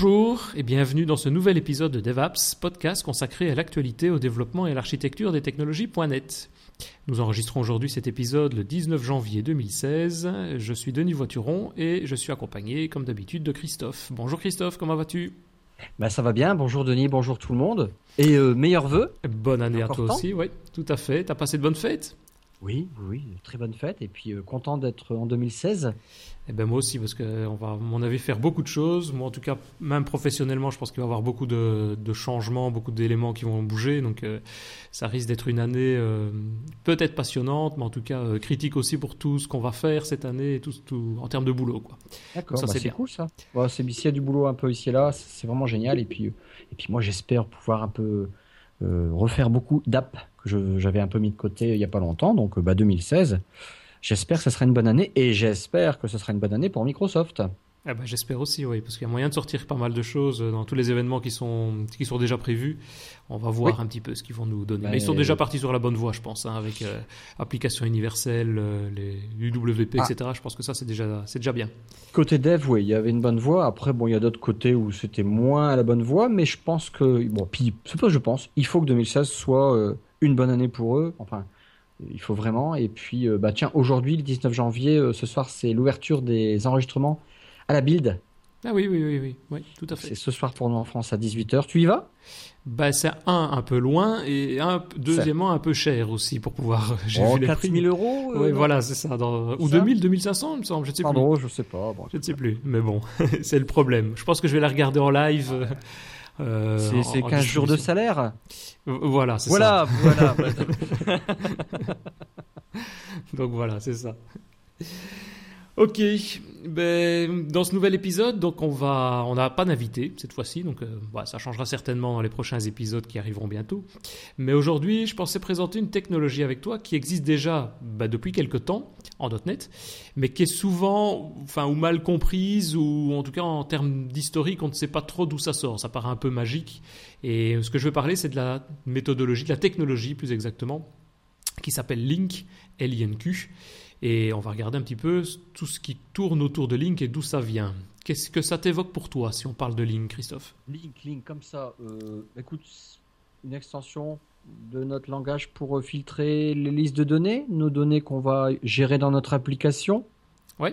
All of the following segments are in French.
Bonjour et bienvenue dans ce nouvel épisode de DevApps, podcast consacré à l'actualité, au développement et à l'architecture des technologies.net. Nous enregistrons aujourd'hui cet épisode le 19 janvier 2016. Je suis Denis Voituron et je suis accompagné, comme d'habitude, de Christophe. Bonjour Christophe, comment vas-tu? Bah, ça va bien, bonjour Denis, bonjour tout le monde. Et euh, meilleurs vœux. Bonne année à toi aussi, oui, tout à fait. T'as passé de bonnes fêtes? Oui, oui, très bonne fête et puis euh, content d'être en 2016. Eh ben moi aussi parce qu'on va, à mon avis, faire beaucoup de choses. Moi, en tout cas, même professionnellement, je pense qu'il va y avoir beaucoup de, changements, beaucoup d'éléments qui vont bouger. Donc, euh, ça risque d'être une année euh, peut-être passionnante, mais en tout cas critique aussi pour tout ce qu'on va faire cette année, et tout, tout en termes de boulot, quoi. D'accord, bah, c'est cool ça. c'est s'il y a du boulot un peu ici et là, c'est vraiment génial. Et puis, et puis moi, j'espère pouvoir un peu refaire beaucoup d'apps que j'avais un peu mis de côté il n'y a pas longtemps, donc bah, 2016. J'espère que ce sera une bonne année et j'espère que ce sera une bonne année pour Microsoft. Ah bah, J'espère aussi, oui, parce qu'il y a moyen de sortir pas mal de choses dans tous les événements qui sont, qui sont déjà prévus. On va voir un petit peu ce qu'ils vont nous donner. Bah, Mais ils sont déjà partis sur la bonne voie, je pense, hein, avec euh, application universelle, euh, les UWP, etc. Ah. Je pense que ça, c'est déjà, déjà bien. Côté dev, oui, il y avait une bonne voie. Après, bon, il y a d'autres côtés où c'était moins à la bonne voie, mais je pense que, bon, puis, c'est pas je pense, il faut que 2016 soit euh, une bonne année pour eux. Enfin, il faut vraiment. Et puis, bah tiens, aujourd'hui, le 19 janvier, ce soir, c'est l'ouverture des enregistrements à la Build. Ah oui, oui, oui, oui, oui, tout à fait. C'est ce soir pour nous en France à 18h. Tu y vas? Bah, c'est un, un peu loin et un, deuxièmement, un peu cher aussi pour pouvoir. J'ai oh, vu les 4 000 euros euh, Oui, voilà, c'est ça. Dans, ou 2000, 2500, il me semble. Je ne sais Pardon, je sais pas. je ne sais plus. Mais bon, c'est le problème. Je pense que je vais la regarder en live. Euh, c'est 15 jours de salaire Voilà, c'est ça. Voilà, voilà. Donc voilà, c'est ça. Ok, ben, dans ce nouvel épisode, donc on va, on n'a pas d'invité cette fois-ci, donc euh, ça changera certainement dans les prochains épisodes qui arriveront bientôt. Mais aujourd'hui, je pensais présenter une technologie avec toi qui existe déjà ben, depuis quelques temps en .NET, mais qui est souvent, enfin, ou mal comprise, ou en tout cas en termes d'historique, on ne sait pas trop d'où ça sort. Ça paraît un peu magique. Et ce que je veux parler, c'est de la méthodologie, de la technologie plus exactement, qui s'appelle Link, L-I-N-Q et on va regarder un petit peu tout ce qui tourne autour de Link et d'où ça vient. Qu'est-ce que ça t'évoque pour toi si on parle de Link, Christophe? Link, Link, comme ça. Euh, écoute, une extension de notre langage pour filtrer les listes de données, nos données qu'on va gérer dans notre application. Oui.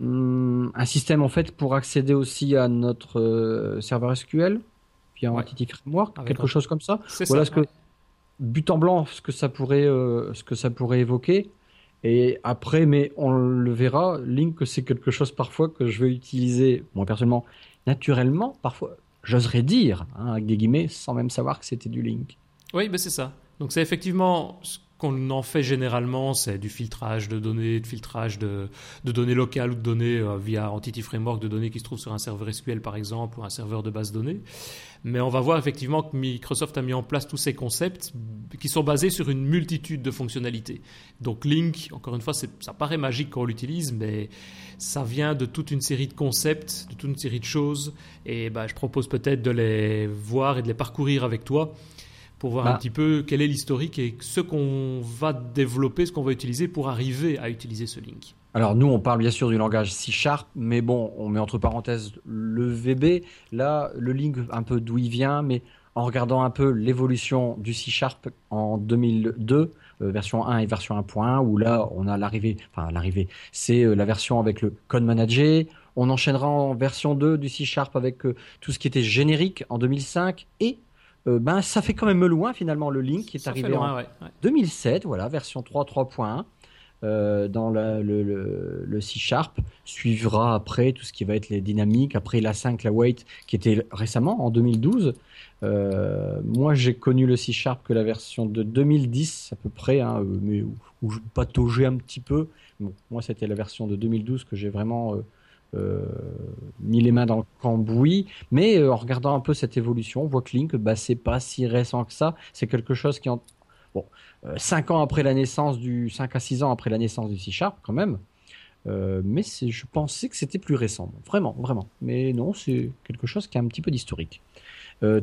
Hum, un système en fait pour accéder aussi à notre euh, serveur SQL via ouais. Entity Framework, quelque chose comme ça. Voilà ce que but en blanc, ce que ça pourrait, euh, ce que ça pourrait évoquer. Et après, mais on le verra, Link, c'est quelque chose parfois que je veux utiliser, moi personnellement, naturellement, parfois, j'oserais dire, hein, des guillemets, sans même savoir que c'était du Link. Oui, ben c'est ça. Donc c'est effectivement qu'on en fait généralement, c'est du filtrage de données, de filtrage de, données locales ou de données euh, via Entity Framework, de données qui se trouvent sur un serveur SQL par exemple ou un serveur de base de données. Mais on va voir effectivement que Microsoft a mis en place tous ces concepts qui sont basés sur une multitude de fonctionnalités. Donc Link, encore une fois, ça paraît magique quand on l'utilise, mais ça vient de toute une série de concepts, de toute une série de choses. Et bah, je propose peut-être de les voir et de les parcourir avec toi pour voir un bah. petit peu quel est l'historique et ce qu'on va développer, ce qu'on va utiliser pour arriver à utiliser ce link. Alors nous, on parle bien sûr du langage C Sharp, mais bon, on met entre parenthèses le VB. Là, le link, un peu d'où il vient, mais en regardant un peu l'évolution du C Sharp en 2002, euh, version 1 et version 1.1, où là, on a l'arrivée, enfin l'arrivée, c'est euh, la version avec le Code Manager. On enchaînera en version 2 du C Sharp avec euh, tout ce qui était générique en 2005 et euh, ben ça fait quand même loin finalement le Link qui est arrivé en 2007, voilà, version 3 3.1. Euh, dans le, le, C Sharp suivra après tout ce qui va être les dynamiques, après la 5, la Wait qui était récemment en 2012. Euh, moi j'ai connu le C Sharp que la version de 2010 à peu près, hein, mais où, je pataugeais un petit peu. moi c'était la version de 2012 que j'ai vraiment euh, mis les mains dans le cambouis. Mais euh, en regardant un peu cette évolution, on voit que Link, bah, c'est pas si récent que ça. C'est quelque chose qui, en... bon, 5 euh, ans après la naissance du, 5 à 6 ans après la naissance du C Sharp, quand même. mais je pensais que c'était plus récent, vraiment, vraiment. Mais non, c'est quelque chose qui a un petit peu d'historique.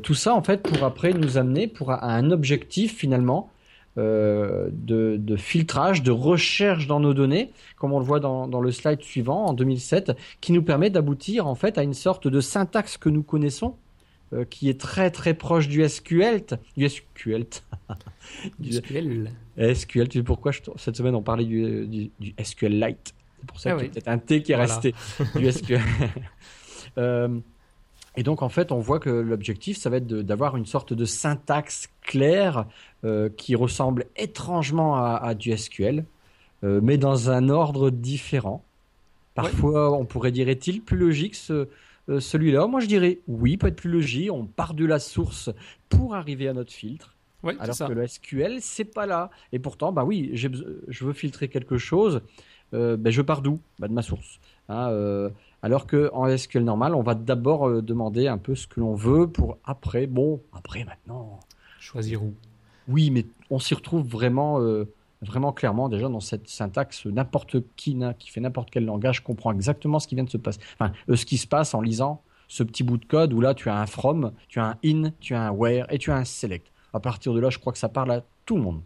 tout ça, en fait, pour après nous amener pour à un objectif finalement euh, de, filtrage, de recherche dans nos données, comme on le voit dans, le slide suivant en 2007, qui nous permet d'aboutir en fait à une sorte de syntaxe que nous connaissons, euh, qui est très très proche du SQL, du SQL, du SQL. SQL. Tu sais pourquoi cette semaine on parlait du, du, SQLite. C'est pour ça ah y a peut-être un T qui est resté du SQL. Euh, et donc en fait, on voit que l'objectif, ça va être d'avoir une sorte de syntaxe claire euh, qui ressemble étrangement à, du SQL, euh, mais dans un ordre différent. Parfois, on pourrait dire est-il plus logique ce, euh, celui-là? Moi, je dirais oui, peut être plus logique. On part de la source pour arriver à notre filtre. alors que le SQL, c'est pas là. Et pourtant, bah oui, je veux filtrer quelque chose. Ben, je pars d'où? Bah, De ma source. Hein, alors qu'en SQL normal, on va d'abord euh, demander un peu ce que l'on veut pour après, bon, après maintenant. Choisir où Oui, mais on s'y retrouve vraiment, euh, vraiment clairement déjà dans cette syntaxe. N'importe qui qui fait n'importe quel langage comprend exactement ce qui vient de se passer. Enfin, euh, ce qui se passe en lisant ce petit bout de code où là tu as un from, tu as un in, tu as un where et tu as un select. À partir de là, je crois que ça parle à tout le monde.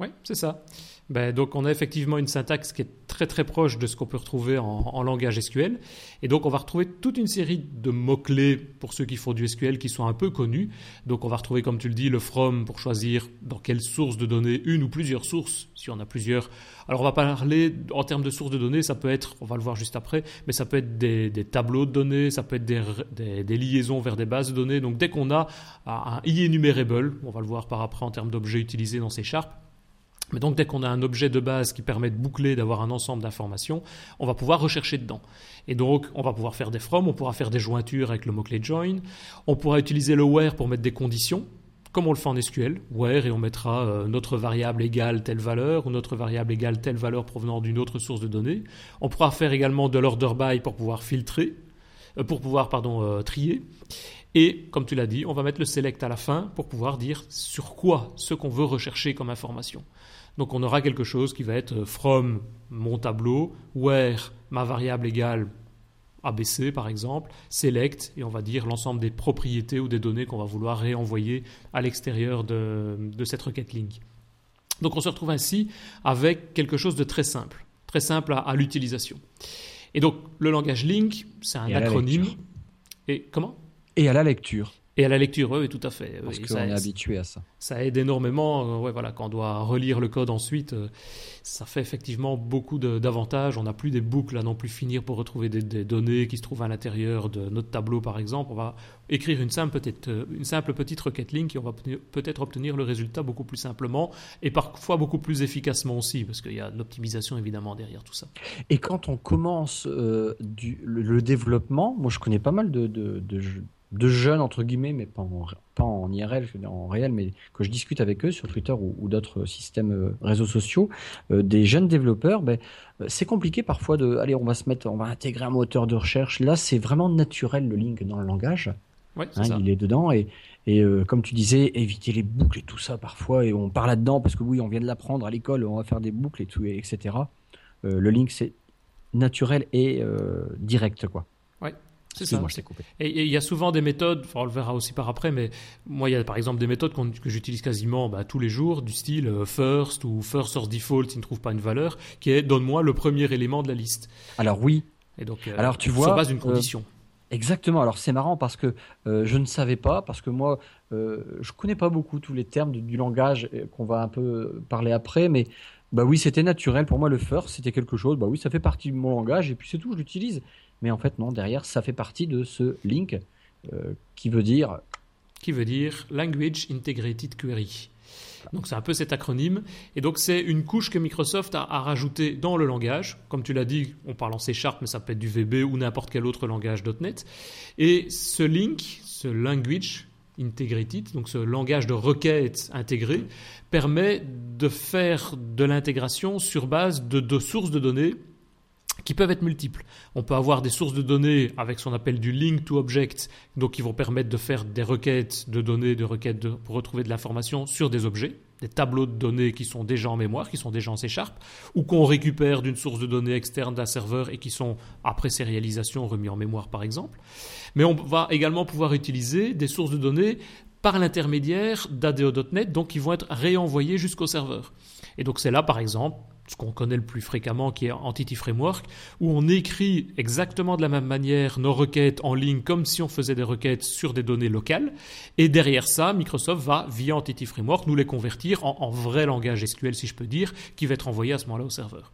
Oui, c'est ça. Ben, donc on a effectivement une syntaxe qui est très très proche de ce qu'on peut retrouver en, langage SQL. Et donc on va retrouver toute une série de mots-clés pour ceux qui font du SQL qui sont un peu connus. Donc on va retrouver, comme tu le dis, le from pour choisir dans quelle source de données, une ou plusieurs sources, si on a plusieurs. Alors on va parler en termes de sources de données, ça peut être, on va le voir juste après, mais ça peut être des, tableaux de données, ça peut être des, liaisons vers des bases de données. Donc dès qu'on a un enumerable, on va le voir par après en termes d'objets utilisés dans C Sharp, mais donc dès qu'on a un objet de base qui permet de boucler, d'avoir un ensemble d'informations, on va pouvoir rechercher dedans. Et donc on va pouvoir faire des from, on pourra faire des jointures avec le mot-clé join, on pourra utiliser le where pour mettre des conditions, comme on le fait en SQL, where, et on mettra euh, notre variable égale telle valeur, ou notre variable égale telle valeur provenant d'une autre source de données. On pourra faire également de l'order by pour pouvoir filtrer, euh, pour pouvoir pardon, euh, trier. Et comme tu l'as dit, on va mettre le select à la fin pour pouvoir dire sur quoi ce qu'on veut rechercher comme information. Donc on aura quelque chose qui va être from mon tableau, where ma variable égale ABC par exemple, select, et on va dire l'ensemble des propriétés ou des données qu'on va vouloir réenvoyer à l'extérieur de, cette requête link. Donc on se retrouve ainsi avec quelque chose de très simple, très simple à, l'utilisation. Et donc le langage link, c'est un acronyme. Et comment? Et à la lecture. Et à la lecture, oui, tout à fait. Parce qu'on est habitué à ça. Ça aide énormément. Euh, ouais, voilà, quand on doit relire le code ensuite, euh, ça fait effectivement beaucoup d'avantages. On n'a plus des boucles à non plus finir pour retrouver des, données qui se trouvent à l'intérieur de notre tableau, par exemple. On va écrire une simple, petite, euh, une simple petite requête link et on va peut-être obtenir le résultat beaucoup plus simplement et parfois beaucoup plus efficacement aussi, parce qu'il y a une optimisation évidemment derrière tout ça. Et quand on commence du, le, développement, moi je connais pas mal de, de, de de jeunes entre guillemets, mais pas en, pas en IRL, en réel, mais que je discute avec eux sur Twitter ou, d'autres systèmes euh, réseaux sociaux, euh, des jeunes développeurs, ben, euh, c'est compliqué parfois de, allez, on va se mettre, on va intégrer un moteur de recherche. Là, c'est vraiment naturel le link dans le langage. Ouais, hein, il est dedans et, et comme tu disais, éviter les boucles et tout ça parfois. Et on parle là-dedans parce que oui, on vient de l'apprendre à l'école, on va faire des boucles et tout, etc. le link, c'est naturel et direct, quoi. C'est ça. Et il y a souvent des méthodes, on le verra aussi par après, mais moi il y a par exemple des méthodes que j'utilise quasiment bah, tous les jours, du style euh, first ou first source default s'il ne trouve pas une valeur, qui est donne-moi le premier élément de la liste. Alors oui. Et donc, euh, Alors tu vois, sur base d'une condition. Euh, exactement. Alors c'est marrant parce que je ne savais pas, parce que moi je connais pas beaucoup tous les termes du, du langage qu'on va un peu parler après, mais bah oui c'était naturel pour moi le first c'était quelque chose. Bah oui ça fait partie de mon langage et puis c'est tout, je l'utilise. Mais en fait, non, derrière, ça fait partie de ce link euh, qui veut dire. Qui veut dire Language Integrated Query. Donc c'est un peu cet acronyme. Et donc c'est une couche que Microsoft a, rajoutée dans le langage. Comme tu l'as dit, on parle en C Sharp, mais ça peut être du VB ou n'importe quel autre langage .NET. Et ce link, ce language integrated, donc ce langage de requête intégré, permet de faire de l'intégration sur base de deux sources de données qui peuvent être multiples. On peut avoir des sources de données avec ce qu'on appelle du link to object, donc qui vont permettre de faire des requêtes de données, de requêtes pour retrouver de l'information sur des objets, des tableaux de données qui sont déjà en mémoire, qui sont déjà en C ou qu'on récupère d'une source de données externe d'un serveur et qui sont, après sérialisation, remis en mémoire par exemple. Mais on va également pouvoir utiliser des sources de données par l'intermédiaire d'ADO.NET, donc qui vont être réenvoyés jusqu'au serveur. Et donc c'est là, par exemple, ce qu'on connaît le plus fréquemment, qui est Entity Framework, où on écrit exactement de la même manière nos requêtes en ligne comme si on faisait des requêtes sur des données locales. Et derrière ça, Microsoft va, via Entity Framework, nous les convertir en, vrai langage SQL, si je peux dire, qui va être envoyé à ce moment-là au serveur.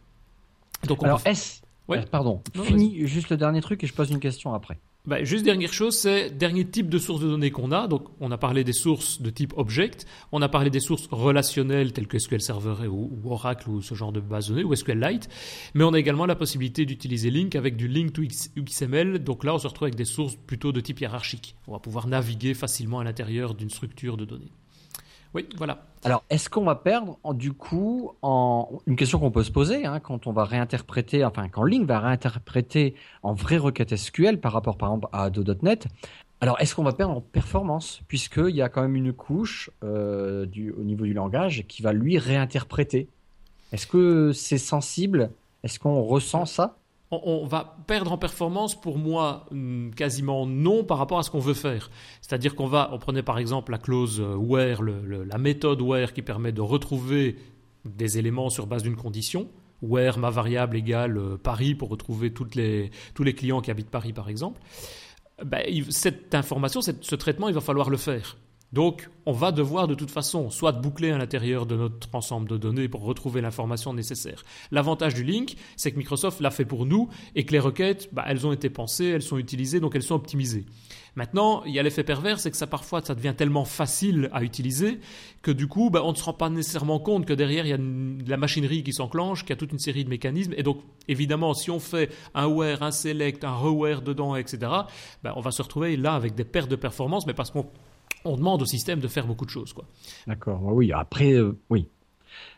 Donc Alors, est-ce... Ouais. Pardon, finis juste le dernier truc et je pose une question après. Bah, juste dernière chose, c'est dernier type de source de données qu'on a. Donc, on a parlé des sources de type object, on a parlé des sources relationnelles telles que SQL Server ou, Oracle ou ce genre de base de données ou SQLite, mais on a également la possibilité d'utiliser Link avec du Link to XML. Donc là, on se retrouve avec des sources plutôt de type hiérarchique. On va pouvoir naviguer facilement à l'intérieur d'une structure de données. Oui, voilà. Alors, est-ce qu'on va perdre, du coup, en une question qu'on peut se poser hein, quand on va réinterpréter, enfin, quand Link va réinterpréter en vraie requête SQL par rapport, par exemple, à Do.NET, alors, est-ce qu'on va perdre en performance Puisqu'il y a quand même une couche euh, au niveau du langage qui va lui réinterpréter? Est-ce que c'est sensible? Est-ce qu'on ressent ça? On, va perdre en performance pour moi hmm, quasiment non par rapport à ce qu'on veut faire. C'est-à-dire qu'on va, on prenait par exemple la clause euh, where, la méthode where qui permet de retrouver des éléments sur base d'une condition. Where ma variable égale euh, Paris pour retrouver les, tous les clients qui habitent Paris par exemple. Ben, cette information, ce traitement, il va falloir le faire. Donc, on va devoir de toute façon soit boucler à l'intérieur de notre ensemble de données pour retrouver l'information nécessaire. L'avantage du link, c'est que Microsoft l'a fait pour nous et que les requêtes, bah, elles ont été pensées, elles sont utilisées, donc elles sont optimisées. Maintenant, il y a l'effet pervers, c'est que ça parfois, ça devient tellement facile à utiliser que du coup, bah, on ne se rend pas nécessairement compte que derrière, il y a de la machinerie qui s'enclenche, qu'il y a toute une série de mécanismes. Et donc, évidemment, si on fait un where, un select, un reware dedans, etc., bah, on va se retrouver là avec des pertes de performance, mais parce qu'on on demande au système de faire beaucoup de choses. D'accord, oui, après, euh, oui.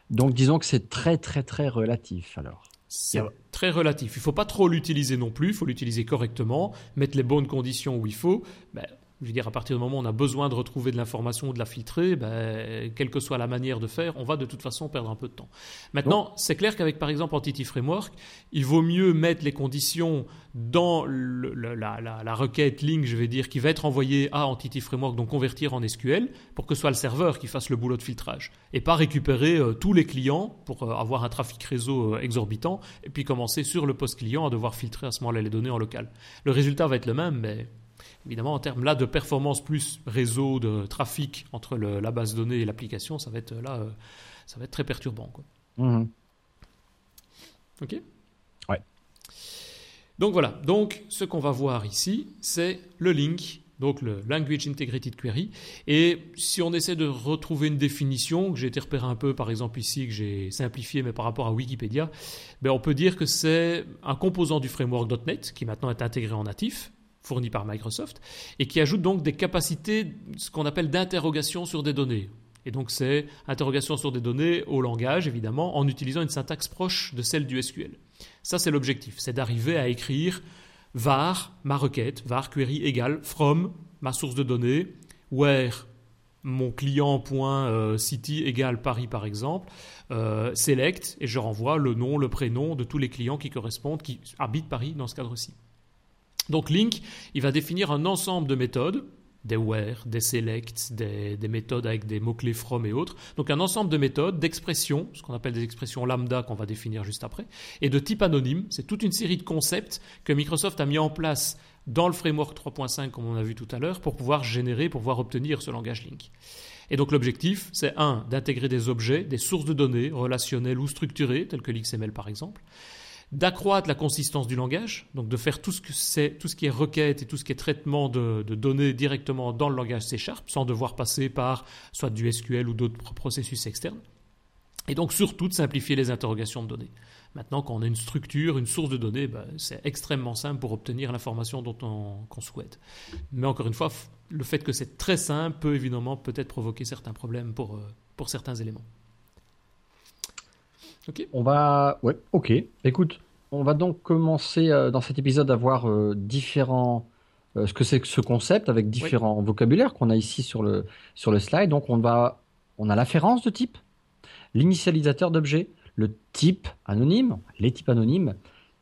Donc disons que c'est très très très relatif alors. C'est très relatif. Il ne faut pas trop l'utiliser non plus, il faut l'utiliser correctement, mettre les bonnes conditions où il faut. Ben, je veux dire, à partir du moment où on a besoin de retrouver de l'information ou de la filtrer, ben, quelle que soit la manière de faire, on va de toute façon perdre un peu de temps. Maintenant, c'est clair qu'avec par exemple Entity Framework, il vaut mieux mettre les conditions dans la, requête link, je vais dire, qui va être envoyée à Entity Framework, donc convertir en SQL, pour que ce soit le serveur qui fasse le boulot de filtrage, et pas récupérer euh, tous les clients pour euh, avoir un trafic réseau euh, exorbitant, et puis commencer sur le post client à devoir filtrer à ce moment-là les données en local. Le résultat va être le même, mais Évidemment, en termes là de performance plus réseau, de trafic entre la base de données et l'application, ça va être là, euh, ça va être très perturbant. Quoi. Mhm. Ok? Ouais. Donc voilà. Donc ce qu'on va voir ici, c'est le link, donc le Language Integrated Query. Et si on essaie de retrouver une définition que j'ai été repéré un peu, par exemple ici que j'ai simplifié, mais par rapport à Wikipédia, ben on peut dire que c'est un composant du framework .NET qui maintenant est intégré en natif fourni par Microsoft, et qui ajoute donc des capacités, ce qu'on appelle d'interrogation sur des données. Et donc c'est interrogation sur des données au langage, évidemment, en utilisant une syntaxe proche de celle du SQL. Ça, c'est l'objectif, c'est d'arriver à écrire var, ma requête, var query égale from, ma source de données, where mon client.city égale Paris par exemple, euh, select, et je renvoie le nom, le prénom de tous les clients qui correspondent, qui habitent Paris dans ce cadre-ci. Donc Link, il va définir un ensemble de méthodes, des where, des select, des, méthodes avec des mots-clés from et autres. Donc un ensemble de méthodes, d'expressions, ce qu'on appelle des expressions lambda qu'on va définir juste après, et de type anonyme. C'est toute une série de concepts que Microsoft a mis en place dans le framework 3.5, comme on a vu tout à l'heure, pour pouvoir générer, pour pouvoir obtenir ce langage Link. Et donc l'objectif, c'est un, d'intégrer des objets, des sources de données relationnelles ou structurées, telles que l'XML par exemple, d'accroître la consistance du langage, donc de faire tout ce, que c'est, tout ce qui est requête et tout ce qui est traitement de, données directement dans le langage C Sharp, sans devoir passer par soit du SQL ou d'autres processus externes. Et donc surtout de simplifier les interrogations de données. Maintenant, quand on a une structure, une source de données, ben, c'est extrêmement simple pour obtenir l'information dont on qu'on souhaite. Mais encore une fois, le fait que c'est très simple peut évidemment peut-être provoquer certains problèmes pour, euh, pour certains éléments. On va. Ouais, ok. Écoute, on va donc commencer euh, dans cet épisode à voir euh, différents. Euh, ce que c'est que ce concept avec différents vocabulaires qu'on a ici sur le, sur le slide. Donc on va. On a l'afférence de type, l'initialisateur d'objet, le type anonyme, les types anonymes,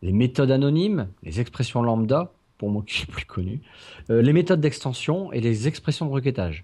les méthodes anonymes, les expressions lambda, pour moi qui suis plus connu, les méthodes d'extension et les expressions de requêtage.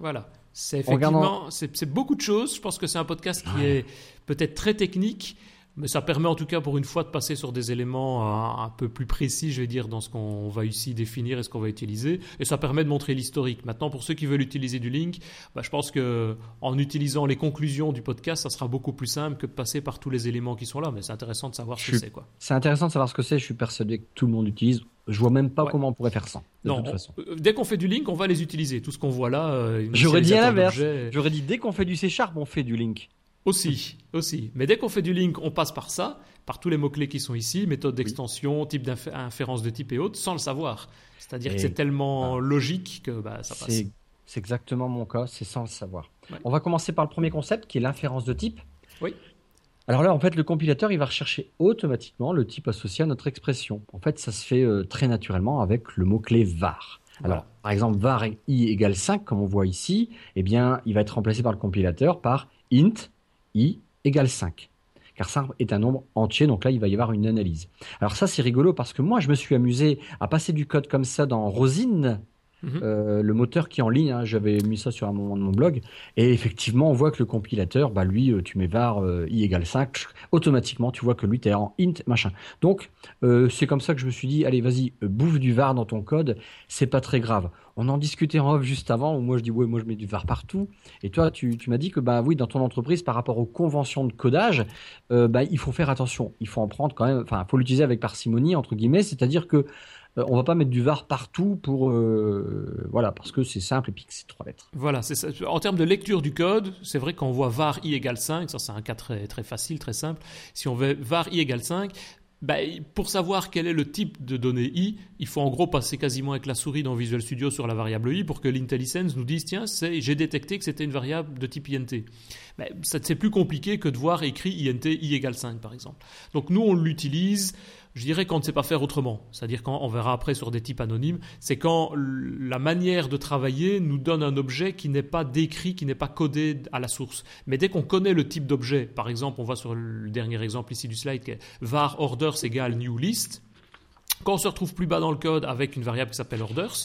Voilà. C'est effectivement, c'est beaucoup de choses. Je pense que c'est un podcast qui est peut-être très technique, mais ça permet en tout cas pour une fois de passer sur des éléments un, un peu plus précis, je vais dire, dans ce qu'on va ici définir et ce qu'on va utiliser. Et ça permet de montrer l'historique. Maintenant, pour ceux qui veulent utiliser du link, bah, je pense que en utilisant les conclusions du podcast, ça sera beaucoup plus simple que de passer par tous les éléments qui sont là. Mais c'est intéressant de savoir ce que c'est. C'est intéressant de savoir ce que c'est. Je suis persuadé que tout le monde utilise. Je vois même pas comment on pourrait faire ça. non, dès qu'on fait du link, on va les utiliser. Tout ce qu'on voit là. Euh, J'aurais dit à l'inverse. J'aurais dit dès qu'on fait du C Sharp, on fait du link. Aussi, aussi. Mais dès qu'on fait du link, on passe par ça, par tous les mots-clés qui sont ici, méthode d'extension, type d'inférence de type et autres, sans le savoir. C'est-à-dire que c'est tellement logique que bah, ça passe. C'est exactement mon cas, c'est sans le savoir. On va commencer par le premier concept qui est l'inférence de type. Oui. Alors là, en fait, le compilateur, il va rechercher automatiquement le type associé à notre expression. En fait, ça se fait euh, très naturellement avec le mot-clé var. Alors, par exemple, var i égale 5, comme on voit ici, eh bien, il va être remplacé par le compilateur par int i égale 5 car ça est un nombre entier, donc là il va y avoir une analyse. Alors ça c'est rigolo parce que moi je me suis amusé à passer du code comme ça dans Rosine, Mhm. Euh, le moteur qui est en ligne, hein, j'avais mis ça sur un moment de mon blog, et effectivement, on voit que le compilateur, bah lui, euh, tu mets var euh, i égale 5, automatiquement, tu vois que lui, tu es en int, machin. Donc, c'est comme ça que je me suis dit, allez, vas-y, bouffe du var dans ton code, c'est pas très grave. On en discutait en off juste avant, où moi je dis, ouais, moi je mets du var partout, et toi, tu, m'as dit que, bah oui, dans ton entreprise, par rapport aux conventions de codage, bah, il faut faire attention, il faut en prendre quand même, enfin, faut l'utiliser avec parcimonie, entre guillemets, c'est-à-dire que on va pas mettre du var partout pour euh, voilà parce que c'est simple et puis que c'est trois lettres. Voilà, c'est. En termes de lecture du code, c'est vrai qu'on voit var i égale 5, ça c'est un cas très, très facile, très simple. Si on veut var i égale 5, ben, pour savoir quel est le type de données i, il faut en gros passer quasiment avec la souris dans Visual Studio sur la variable i pour que l'IntelliSense nous dise tiens, j'ai détecté que c'était une variable de type int. Ben, c'est plus compliqué que de voir écrit int i égale 5 par exemple. Donc nous on l'utilise je dirais qu'on ne sait pas faire autrement. C'est-à-dire quand on verra après sur des types anonymes, c'est quand la manière de travailler nous donne un objet qui n'est pas décrit, qui n'est pas codé à la source. Mais dès qu'on connaît le type d'objet, par exemple, on voit sur le dernier exemple ici du slide que var orders égale new list. Quand on se retrouve plus bas dans le code avec une variable qui s'appelle orders,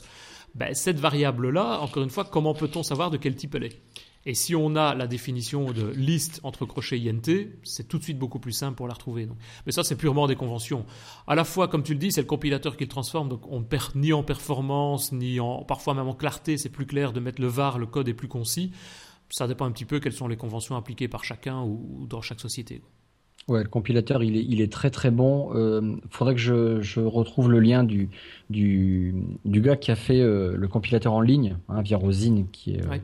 ben, cette variable-là, encore une fois, comment peut-on savoir de quel type elle est? Et si on a la définition de liste entre crochets INT, c'est tout de suite beaucoup plus simple pour la retrouver. Mais ça, c'est purement des conventions. À la fois, comme tu le dis, c'est le compilateur qui le transforme, donc on ne perd ni en performance, ni en, parfois même en clarté. C'est plus clair de mettre le var, le code est plus concis. Ça dépend un petit peu quelles sont les conventions appliquées par chacun ou, dans chaque société. Ouais, le compilateur, il est, il est très très bon. Il euh, faudrait que je, retrouve le lien du, du, du, gars qui a fait euh, le compilateur en ligne, hein, via Rosine, qui est, euh,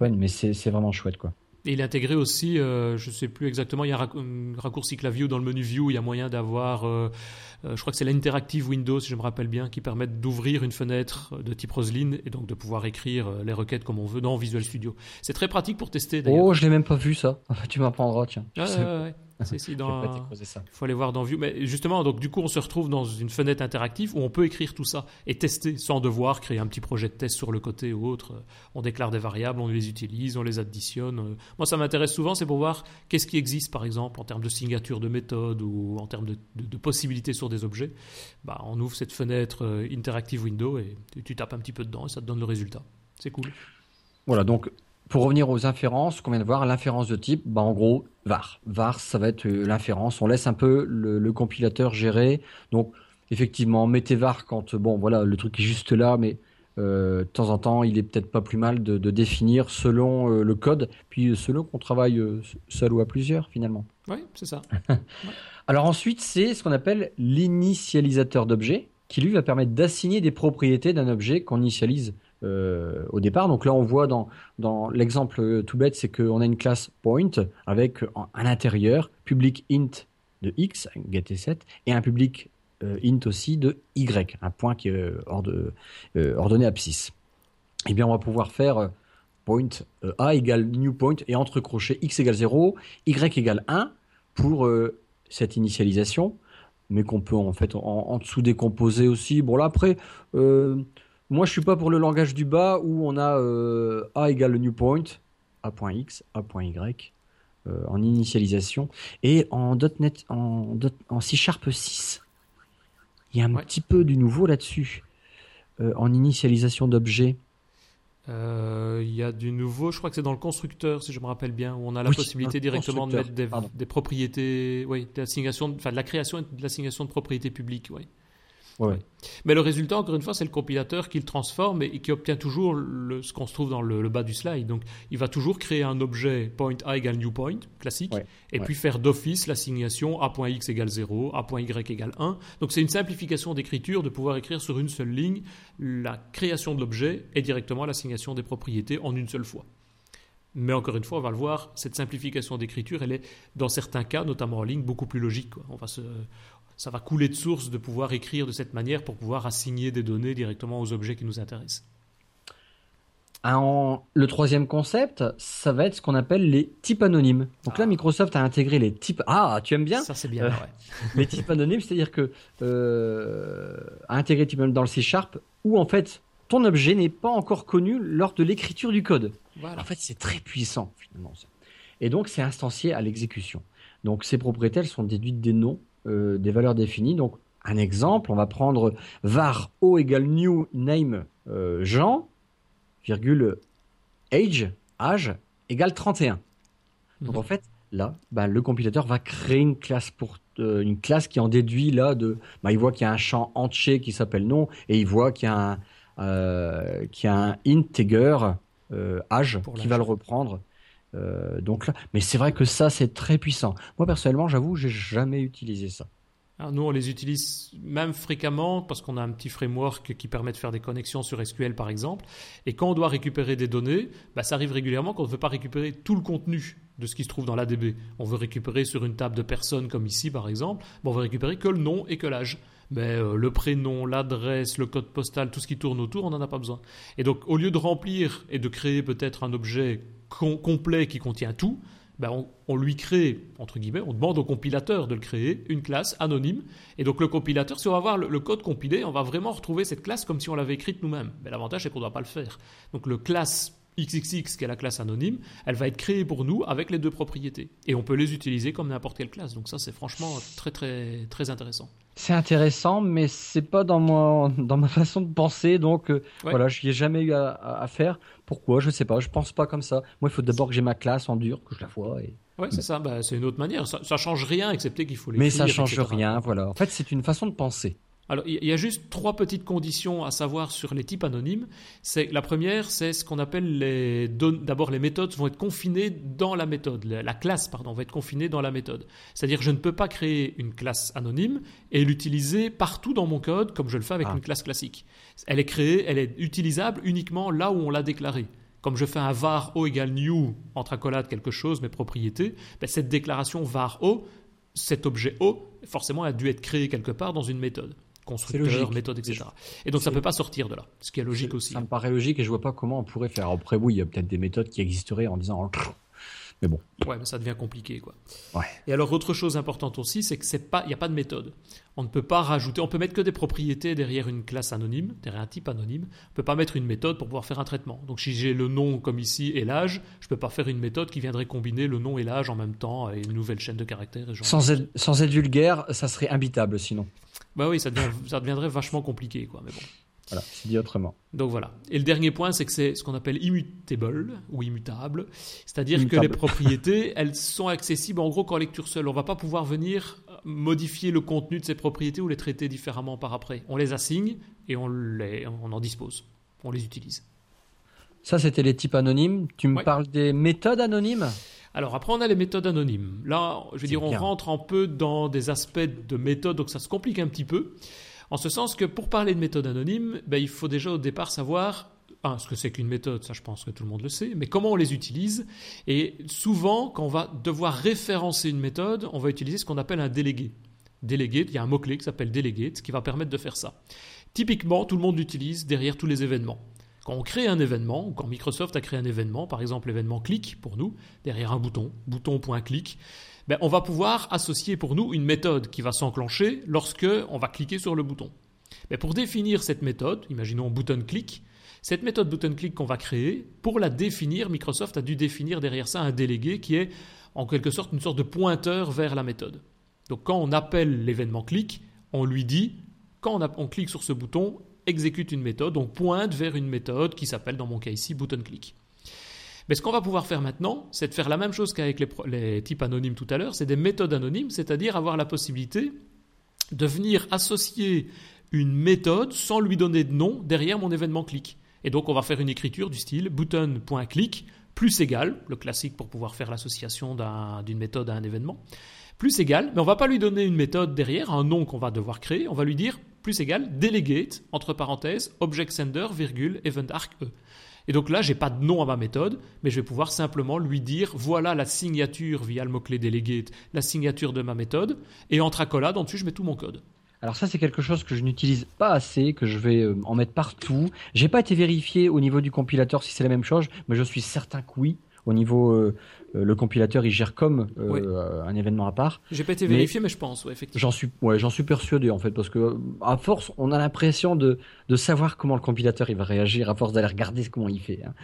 mais c'est vraiment chouette quoi. Et il est intégré aussi, euh, je ne sais plus exactement, il y a un raccourci clavier dans le menu View, il y a moyen d'avoir, euh, euh, je crois que c'est l'Interactive Windows, si je me rappelle bien, qui permet d'ouvrir une fenêtre de type Roslyn et donc de pouvoir écrire les requêtes comme on veut dans Visual Studio. C'est très pratique pour tester d'ailleurs. Oh, je l'ai même pas vu ça. tu m'apprendras, tiens. Il faut aller voir dans View. Mais justement, donc du coup, on se retrouve dans une fenêtre interactive où on peut écrire tout ça et tester sans devoir créer un petit projet de test sur le côté ou autre. On déclare des variables, on les utilise, on les additionne. Moi, ça m'intéresse souvent, c'est pour voir qu'est-ce qui existe, par exemple, en termes de signature de méthode ou en termes de, possibilités sur des objets. Bah, on ouvre cette fenêtre euh, Interactive Window et tu tapes un petit peu dedans et ça te donne le résultat. C'est cool. Voilà, donc pour revenir aux inférences qu'on vient de voir, l'inférence de type, bah en gros, var. Var, ça va être euh, l'inférence. On laisse un peu le, compilateur gérer. Donc, effectivement, mettez var quand, bon, voilà, le truc est juste là, mais euh, de temps en temps, il est peut-être pas plus mal de, définir selon euh, le code, puis selon qu'on travaille seul ou à plusieurs, finalement. Oui, c'est ça. Alors ensuite, c'est ce qu'on appelle l'initialisateur d'objet, qui lui va permettre d'assigner des propriétés d'un objet qu'on initialise euh, au départ. Donc là, on voit dans, dans l'exemple tout bête, c'est qu'on a une classe point avec à l'intérieur public int de x, get7, et un public euh, int aussi de y, un point qui est euh, ordonné abscisse. Eh bien, on va pouvoir faire point a égale new point et entre crochets x égale 0, y égale 1 pour cette initialisation, mais qu'on peut en fait en, dessous décomposer aussi. Bon là après, moi, je suis pas pour le langage du bas où on a euh, a égale le new point, a.x, a.y euh, en initialisation et en .NET en, en C Sharp 6. Il y a un petit peu du nouveau là-dessus euh, en initialisation d'objets. Euh, il y a du nouveau, je crois que c'est dans le constructeur, si je me rappelle bien, où on a la possibilité directement de mettre des, propriétés, oui, enfin de la création et de l'assignation de propriétés publiques, oui. Mais le résultat, encore une fois, c'est le compilateur qui le transforme et, qui obtient toujours le, ce qu'on se trouve dans le, bas du slide. Donc, il va toujours créer un objet point a égale new point, classique, et puis faire d'office l'assignation a.x égale 0, a.y égale 1. Donc, c'est une simplification d'écriture de pouvoir écrire sur une seule ligne la création de l'objet et directement l'assignation des propriétés en une seule fois. Mais encore une fois, on va le voir, cette simplification d'écriture, elle est, dans certains cas, notamment en ligne, beaucoup plus logique. On va se, ça va couler de source de pouvoir écrire de cette manière pour pouvoir assigner des données directement aux objets qui nous intéressent. le troisième concept, ça va être ce qu'on appelle les types anonymes. Donc là, ah. Microsoft a intégré les types. Ah, tu aimes bien Ça, c'est bien. Euh, les types anonymes, c'est-à-dire que euh, a intégré type dans le C Sharp, où en fait ton objet n'est pas encore connu lors de l'écriture du code. En fait, c'est très puissant finalement. Et donc, c'est instancié à l'exécution. Donc, ces propriétés sont déduites des noms euh, des valeurs définies. Donc, un exemple, on va prendre var o égale new name euh, Jean, virgule age, âge, égale 31. Donc, mhm. en fait, là, bah, le compilateur va créer une classe pour euh, une classe qui en déduit là de, bah, il voit qu'il y a un champ entier qui s'appelle nom et il voit qu'il y a un, qu'il y a un integer âge qui va le reprendre. Euh, donc là, mais c'est vrai que ça, c'est très puissant. Moi, personnellement, j'avoue, j'ai jamais utilisé ça. Nous, on les utilise même fréquemment parce qu'on a un petit framework qui permet de faire des connexions sur SQL, par exemple. Et quand on doit récupérer des données, bah, ça arrive régulièrement qu'on ne veut pas récupérer tout le contenu de ce qui se trouve dans l'ADB. On veut récupérer sur une table de personnes, comme ici, par exemple, on veut récupérer que le nom et que l'âge. Mais euh, le prénom, l'adresse, le code postal, tout ce qui tourne autour, on n'en a pas besoin. Et donc, au lieu de remplir et de créer peut-être un objet complet qui contient tout, ben on, lui crée, entre guillemets, on demande au compilateur de le créer, une classe anonyme. Et donc le compilateur, si on va voir le, code compilé, on va vraiment retrouver cette classe comme si on l'avait écrite nous-mêmes. Mais l'avantage, c'est qu'on ne doit pas le faire. Donc le classe XXX, qui est la classe anonyme, elle va être créée pour nous avec les deux propriétés. Et on peut les utiliser comme n'importe quelle classe. Donc ça, c'est franchement très, très, très intéressant. C'est intéressant, mais c'est pas dans, mon, dans ma façon de penser. Donc euh, voilà, je n'y ai jamais eu à, faire. Pourquoi? Je sais pas. Je pense pas comme ça. Moi, il faut d'abord que j'ai ma classe en dur, que je la vois. Et... Oui, c'est ça. Bah, c'est une autre manière. Ça, ça change rien, excepté qu'il faut les. Mais ça change rien. Voilà. En fait, c'est une façon de penser. Alors, il y a juste trois petites conditions à savoir sur les types anonymes. C'est la première, c'est ce qu'on appelle les d'abord les méthodes vont être confinées dans la méthode. La classe, pardon, va être confinée dans la méthode. C'est-à-dire, je ne peux pas créer une classe anonyme et l'utiliser partout dans mon code comme je le fais avec ah. une classe classique. Elle est créée, elle est utilisable uniquement là où on l'a déclarée comme je fais un var o égale new entre accolades quelque chose, mes propriétés, ben cette déclaration var o, cet objet o, forcément a dû être créé quelque part dans une méthode constructeur, méthode, etc. Et donc ça ne peut pas sortir de là, ce qui est logique aussi. Ça me paraît logique et je vois pas comment on pourrait faire. Après oui, il y a peut-être des méthodes qui existeraient en disant mais bon. Ouais, mais ça devient compliqué, quoi. Ouais. Et alors, autre chose importante aussi, c'est que c'est pas, il n'y a pas de méthode. On ne peut pas rajouter, on peut mettre que des propriétés derrière une classe anonyme, derrière un type anonyme. On ne peut pas mettre une méthode pour pouvoir faire un traitement. Donc, si j'ai le nom comme ici et l'âge, je ne peux pas faire une méthode qui viendrait combiner le nom et l'âge en même temps et une nouvelle chaîne de caractères. sans, être, sans être vulgaire, ça serait imbitable sinon. Bah oui, ça, ça deviendrait vachement compliqué, quoi. Mais bon. Voilà, c'est dit autrement. Donc voilà. Et le dernier point, c'est que c'est ce qu'on appelle immutable ou immutable. C'est-à-dire que les propriétés, elles sont accessibles en gros qu'en lecture seule. On ne va pas pouvoir venir euh, modifier le contenu de ces propriétés ou les traiter différemment par après. On les assigne et on, les, on en dispose. On les utilise. Ça, c'était les types anonymes. Tu me parles des méthodes anonymes? Alors après, on a les méthodes anonymes. Là, je veux dire, on rentre un peu dans des aspects de méthode, donc ça se complique un petit peu. En ce sens que pour parler de méthode anonyme, ben, il faut déjà au départ savoir ce que c'est qu'une méthode, ça je pense que tout le monde le sait, mais comment on les utilise. Et souvent, quand on va devoir référencer une méthode, on va utiliser ce qu'on appelle un délégué. Délégué, il y a un mot-clé qui s'appelle délégué, ce qui va permettre de faire ça. Typiquement, tout le monde l'utilise derrière tous les événements. Quand on crée un événement, ou quand Microsoft a créé un événement, par exemple l'événement clic pour nous, derrière un bouton, bouton.clic, ben, on va pouvoir associer pour nous une méthode qui va s'enclencher lorsque on va cliquer sur le bouton. Mais pour définir cette méthode, imaginons button click, cette méthode button click qu'on va créer, pour la définir, Microsoft a dû définir derrière ça un délégué qui est en quelque sorte une sorte de pointeur vers la méthode. Donc quand on appelle l'événement click, on lui dit, quand on clique sur ce bouton, exécute une méthode, donc pointe vers une méthode qui s'appelle dans mon cas ici button click. Mais ce qu'on va pouvoir faire maintenant, c'est de faire la même chose qu'avec les, les, types anonymes tout à l'heure, c'est des méthodes anonymes, c'est-à-dire avoir la possibilité de venir associer une méthode sans lui donner de nom derrière mon événement click. Et donc on va faire une écriture du style button.click plus égal, le classique pour pouvoir faire l'association d'une méthode à un événement, plus égal, mais on va pas lui donner une méthode derrière, un nom qu'on va devoir créer, on va lui dire plus égal delegate, entre parenthèses, object sender, virgule, event arc e. Et donc là, j'ai pas de nom à ma méthode, mais je vais pouvoir simplement lui dire voilà la signature via le mot-clé delegate, la signature de ma méthode, et entre accolades, en dessus, je mets tout mon code. Alors ça c'est quelque chose que je n'utilise pas assez, que je vais euh, en mettre partout. J'ai pas été vérifié au niveau du compilateur si c'est la même chose, mais je suis certain que oui. Au niveau euh, le compilateur il gère comme euh, un événement à part. J'ai pas été vérifié, mais, je pense, ouais, effectivement. J'en suis, ouais, j'en suis persuadé en fait, parce que à force, on a l'impression de, de savoir comment le compilateur il va réagir, à force d'aller regarder comment il fait. Hein.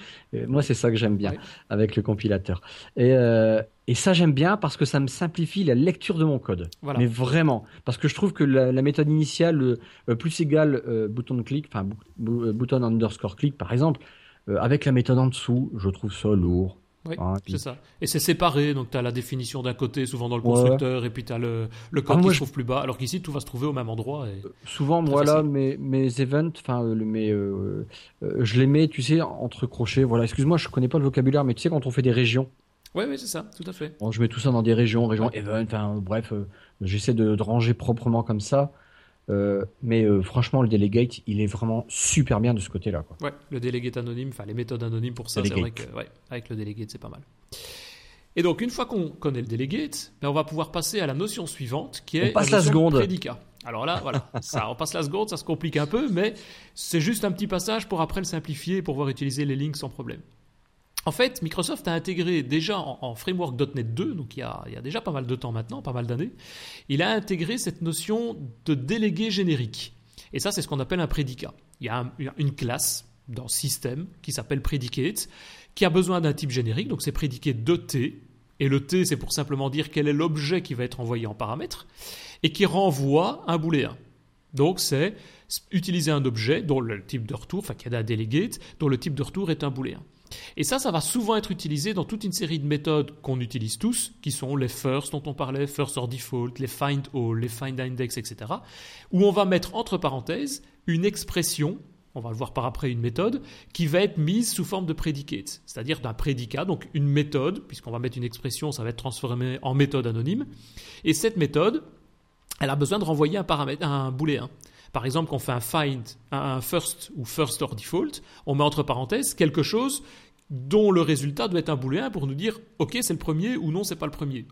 moi, c'est ça que j'aime bien avec le compilateur. Et, euh, et ça, j'aime bien parce que ça me simplifie la lecture de mon code. Voilà. Mais vraiment, parce que je trouve que la, la méthode initiale plus égale bouton clic, enfin bouton underscore click par exemple, avec la méthode en dessous, je trouve ça lourd. Oui, ah, c'est ça. Et c'est séparé, donc tu as la définition d'un côté, souvent dans le constructeur, et puis tu as le, le code ah, qui se trouve plus bas, alors qu'ici tout va se trouver au même endroit. Et euh, souvent, moi là, mes, mes events, enfin, euh, mes, euh, euh, je les mets, tu sais, entre crochets. Voilà, excuse-moi, je connais pas le vocabulaire, mais tu sais, quand on fait des régions. Oui, oui, c'est ça, tout à fait. Bon, je mets tout ça dans des régions, régions event, enfin, bref, j'essaie de, de, ranger proprement comme ça. Euh, mais euh, franchement, le delegate, il est vraiment super bien de ce côté-là. Quoi. Ouais, le delegate anonyme, enfin les méthodes anonymes pour ça, c'est vrai que ouais, avec le delegate, c'est pas mal. Et donc, une fois qu'on connaît le delegate, ben, on va pouvoir passer à la notion suivante qui est on passe la, seconde. prédicat. Alors là, voilà, ça, on passe la seconde, ça se complique un peu, mais c'est juste un petit passage pour après le simplifier et pouvoir utiliser les links sans problème. En fait, Microsoft a intégré déjà en, framework.NET 2, donc il y, a, déjà pas mal de temps maintenant, pas mal d'années, il a intégré cette notion de délégué générique. Et ça, c'est ce qu'on appelle un prédicat. Il y a une classe dans System qui s'appelle Predicate, qui a besoin d'un type générique, donc c'est prédiqué de T, et le T, c'est pour simplement dire quel est l'objet qui va être envoyé en paramètre, et qui renvoie un booléen. Donc c'est utiliser un objet dont le type de retour, enfin qui a un delegate, dont le type de retour est un booléen. Et ça, ça va souvent être utilisé dans toute une série de méthodes qu'on utilise tous, qui sont les first dont on parlait, first or default, les find all, les find index, etc., où on va mettre entre parenthèses une expression, on va le voir par après une méthode, qui va être mise sous forme de predicate, c'est-à-dire d'un prédicat, donc une méthode, puisqu'on va mettre une expression, ça va être transformé en méthode anonyme, et cette méthode, elle a besoin de renvoyer un paramètre, un booléen. Par exemple, quand on fait un find, un first ou first or default, on met entre parenthèses quelque chose dont le résultat doit être un booléen pour nous dire OK, c'est le premier ou non, c'est pas le premier,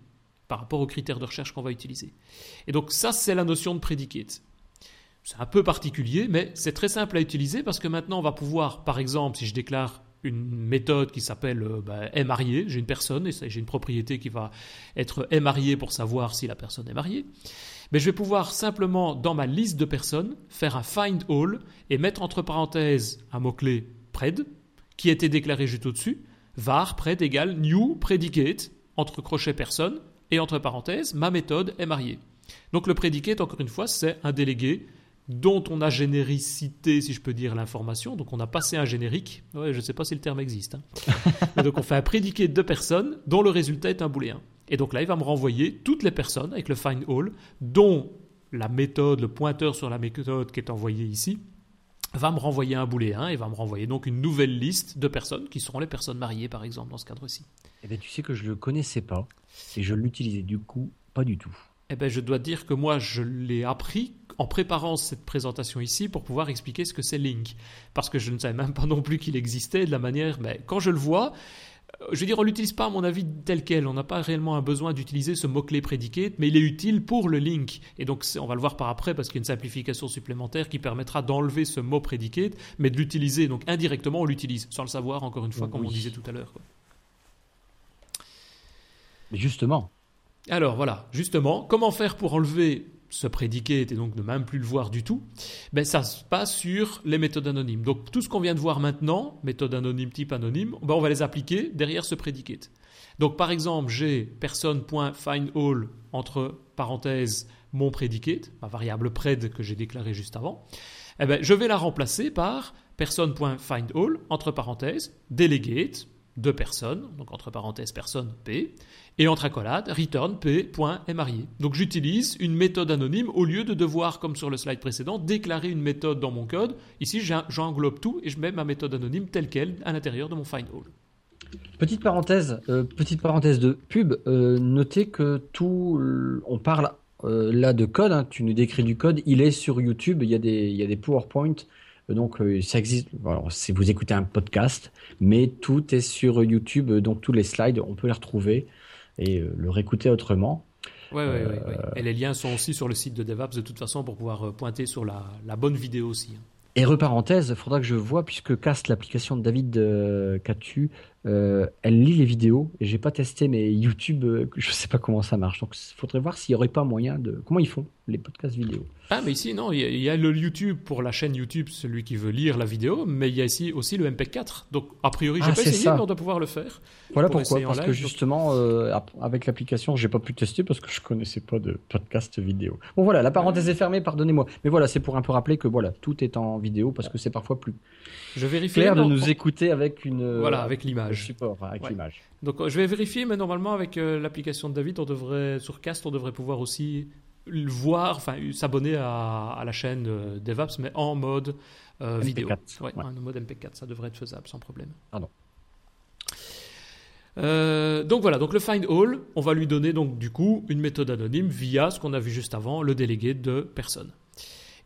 par rapport aux critères de recherche qu'on va utiliser. Et donc ça, c'est la notion de predicate. C'est un peu particulier, mais c'est très simple à utiliser parce que maintenant, on va pouvoir, par exemple, si je déclare une méthode qui s'appelle euh, bah, est marié, j'ai une personne et j'ai une propriété qui va être est marié pour savoir si la personne est mariée. Mais je vais pouvoir simplement, dans ma liste de personnes, faire un find all et mettre entre parenthèses un mot-clé pred, qui était déclaré juste au-dessus, var pred égale new predicate, entre crochets personne, et entre parenthèses, ma méthode est mariée. Donc le predicate, encore une fois, c'est un délégué dont on a généricité, si je peux dire, l'information. Donc on a passé un générique. Ouais, je ne sais pas si le terme existe. Hein. donc on fait un predicate de personnes dont le résultat est un booléen. Et donc là, il va me renvoyer toutes les personnes avec le find all, dont la méthode, le pointeur sur la méthode qui est envoyé ici, va me renvoyer un booléen et va me renvoyer donc une nouvelle liste de personnes qui seront les personnes mariées, par exemple, dans ce cadre-ci. Eh bien, tu sais que je ne le connaissais pas et je l'utilisais du coup pas du tout. Eh bien, je dois dire que moi, je l'ai appris en préparant cette présentation ici pour pouvoir expliquer ce que c'est Link. Parce que je ne savais même pas non plus qu'il existait de la manière. Mais quand je le vois, je veux dire, on l'utilise pas, à mon avis, tel quel. On n'a pas réellement un besoin d'utiliser ce mot-clé predicate, mais il est utile pour le link. Et donc, on va le voir par après parce qu'il y a une simplification supplémentaire qui permettra d'enlever ce mot predicate, mais de l'utiliser. Donc, indirectement, on l'utilise, sans le savoir, encore une fois, comme on disait tout à l'heure. Mais justement. Alors, voilà, justement, comment faire pour enlever ce predicate et donc ne même plus le voir du tout, ben ça se passe sur les méthodes anonymes. Donc tout ce qu'on vient de voir maintenant, méthode anonyme, type anonyme, ben on va les appliquer derrière ce predicate. Donc par exemple, j'ai person.findAll entre parenthèses mon predicate, ma variable pred que j'ai déclarée juste avant, eh ben, je vais la remplacer par person.findAll, entre parenthèses, delegate, de personnes, donc entre parenthèses personne P, et entre accolades, return P.marié. Donc j'utilise une méthode anonyme au lieu de devoir, comme sur le slide précédent, déclarer une méthode dans mon code. Ici, j'englobe tout et je mets ma méthode anonyme telle qu'elle à l'intérieur de mon findAll. Petite parenthèse, euh, petite parenthèse de pub. Euh, notez que tout, on parle euh, là de code. Hein, tu nous décris du code. Il est sur YouTube. Il y a des, il y a des PowerPoint. Donc ça existe. Alors, si vous écoutez un podcast, mais tout est sur YouTube. Donc tous les slides, on peut les retrouver et le réécouter autrement. Oui, oui, oui, Et les liens sont aussi sur le site de DevApps de toute façon pour pouvoir pointer sur la, la bonne vidéo aussi. Hein. Et reparenthèse, il faudra que je vois, puisque Cast, l'application de David euh, Catu, euh, elle lit les vidéos. Et j'ai pas testé, mais YouTube, je euh, je sais pas comment ça marche. Donc il faudrait voir s'il y aurait pas moyen de. Comment ils font, les podcasts vidéo Ah, mais ici, non, il y, a le YouTube pour la chaîne YouTube, celui qui veut lire la vidéo, mais il y a ici aussi le MP4. Donc a priori, j'ai ah, pas essayé, mais on doit pouvoir le faire. Voilà pourquoi. Parce que justement, avec l'application, j'ai pas pu tester parce que je connaissais pas de podcast vidéo. Bon voilà, la parenthèse est fermée, pardonnez-moi. Mais voilà, c'est pour un peu rappeler que voilà, tout est en vidéo parce que c'est parfois plus je vérifie clair de nous écouter avec une voilà avec l'image support. Donc je vais vérifier, mais normalement avec euh, l'application de David, on devrait sur Cast, on devrait pouvoir aussi voir, enfin s'abonner à, la chaîne euh, DevApps, mais en mode euh, vidéo. Ouais, En mode MP4, ça devrait être faisable sans problème. Pardon. donc voilà, donc le find all, on va lui donner donc du coup une méthode anonyme via ce qu'on a vu juste avant, le délégué de personne.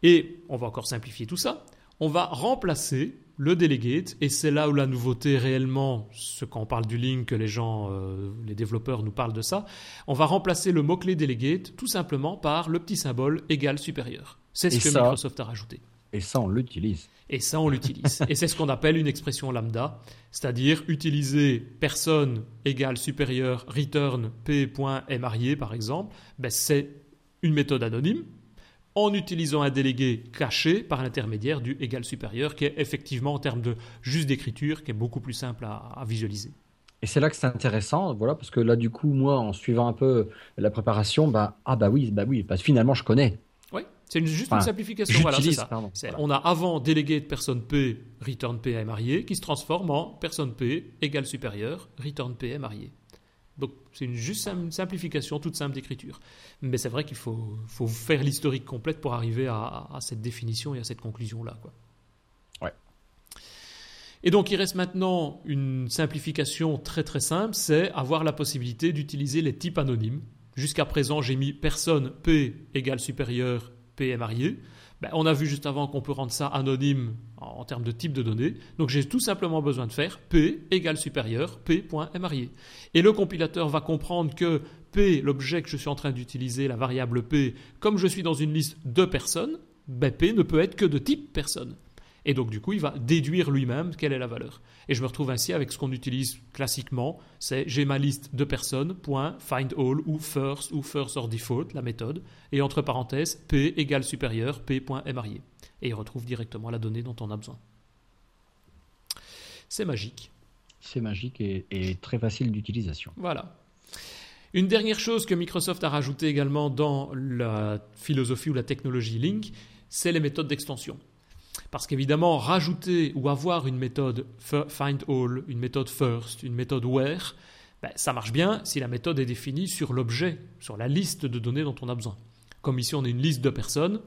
Et on va encore simplifier tout ça on va remplacer le delegate, et c'est là où la nouveauté réellement, ce quand on parle du link, que les gens, euh, les développeurs nous parlent de ça, on va remplacer le mot-clé delegate tout simplement par le petit symbole égal supérieur. C'est ce que Microsoft a rajouté. Et ça, on l'utilise. Et ça, on l'utilise. et c'est ce qu'on appelle une expression lambda, c'est-à-dire utiliser personne égale supérieur return p.marié par exemple, ben c'est une méthode anonyme en utilisant un délégué caché par l'intermédiaire du égal supérieur, qui est effectivement en termes de juste d'écriture, qui est beaucoup plus simple à, visualiser. Et c'est là que c'est intéressant, voilà, parce que là, du coup, moi, en suivant un peu la préparation, bah, ah bah oui, bah oui, parce que finalement, je connais. Oui, c'est juste une simplification. Voilà, ça. On a avant délégué de personne P, return P est marié, qui se transforme en personne P égale supérieur, return P est marié. Donc c'est une juste une simplification toute simple d'écriture. Mais c'est vrai qu'il faut, faut, faire l'historique complète pour arriver à, cette définition et à cette conclusion-là. Quoi. Ouais. Et donc il reste maintenant une simplification très très simple, c'est avoir la possibilité d'utiliser les types anonymes. Jusqu'à présent j'ai mis personne P égale supérieur, P est marié. Ben, on a vu juste avant qu'on peut rendre ça anonyme en, termes de type de données. Donc j'ai tout simplement besoin de faire P égale supérieur, P.marié. Et le compilateur va comprendre que P, l'objet que je suis en train d'utiliser, la variable P, comme je suis dans une liste de personnes, ben, P ne peut être que de type personne. Et donc, du coup, il va déduire lui-même quelle est la valeur. Et je me retrouve ainsi avec ce qu'on utilise classiquement, c'est j'ai ma liste de personnes, point, find all, ou first, ou first or default, la méthode, et entre parenthèses, p égale supérieur, p point est marié. Et il retrouve directement la donnée dont on a besoin. C'est magique. C'est magique et, et très facile d'utilisation. Voilà. Une dernière chose que Microsoft a rajouté également dans la philosophie ou la technologie Link, c'est les méthodes d'extension. Parce qu'évidemment, rajouter ou avoir une méthode find all, une méthode first, une méthode where, ben, ça marche bien si la méthode est définie sur l'objet, sur la liste de données dont on a besoin. Comme ici on a une liste de personnes,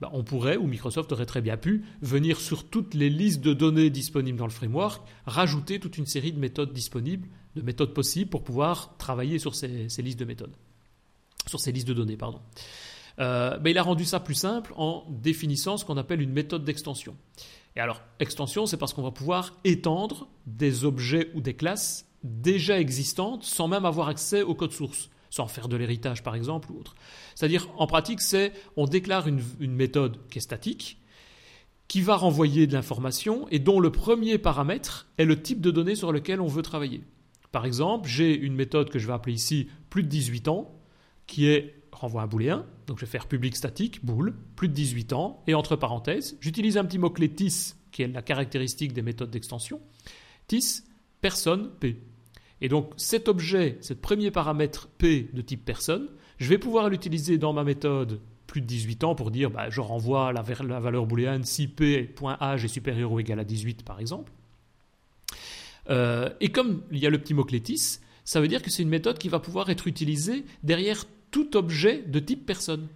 ben, on pourrait, ou Microsoft aurait très bien pu, venir sur toutes les listes de données disponibles dans le framework, rajouter toute une série de méthodes disponibles, de méthodes possibles pour pouvoir travailler sur ces, ces listes de méthodes, sur ces listes de données, pardon. Euh, il a rendu ça plus simple en définissant ce qu'on appelle une méthode d'extension. Et alors, extension, c'est parce qu'on va pouvoir étendre des objets ou des classes déjà existantes sans même avoir accès au code source, sans faire de l'héritage par exemple ou autre. C'est-à-dire, en pratique, c'est on déclare une, une méthode qui est statique, qui va renvoyer de l'information et dont le premier paramètre est le type de données sur lequel on veut travailler. Par exemple, j'ai une méthode que je vais appeler ici plus de 18 ans, qui est renvoie un booléen, donc je vais faire public statique, bool, plus de 18 ans, et entre parenthèses, j'utilise un petit mot-clé TIS, qui est la caractéristique des méthodes d'extension. TIS, personne P. Et donc cet objet, ce premier paramètre P de type personne, je vais pouvoir l'utiliser dans ma méthode plus de 18 ans pour dire bah, je renvoie la, valeur booléenne si p.âge est supérieur ou égal à 18 par exemple. Euh, et comme il y a le petit mot clétis, ça veut dire que c'est une méthode qui va pouvoir être utilisée derrière tout objet de type personne.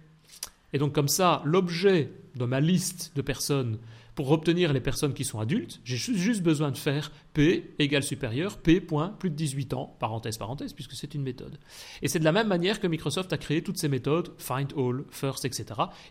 Et donc comme ça, l'objet de ma liste de personnes, pour obtenir les personnes qui sont adultes, j'ai juste besoin de faire P égale supérieur, P plus de 18 ans, parenthèse, parenthèse, puisque c'est une méthode. Et c'est de la même manière que Microsoft a créé toutes ces méthodes, find all, first, etc.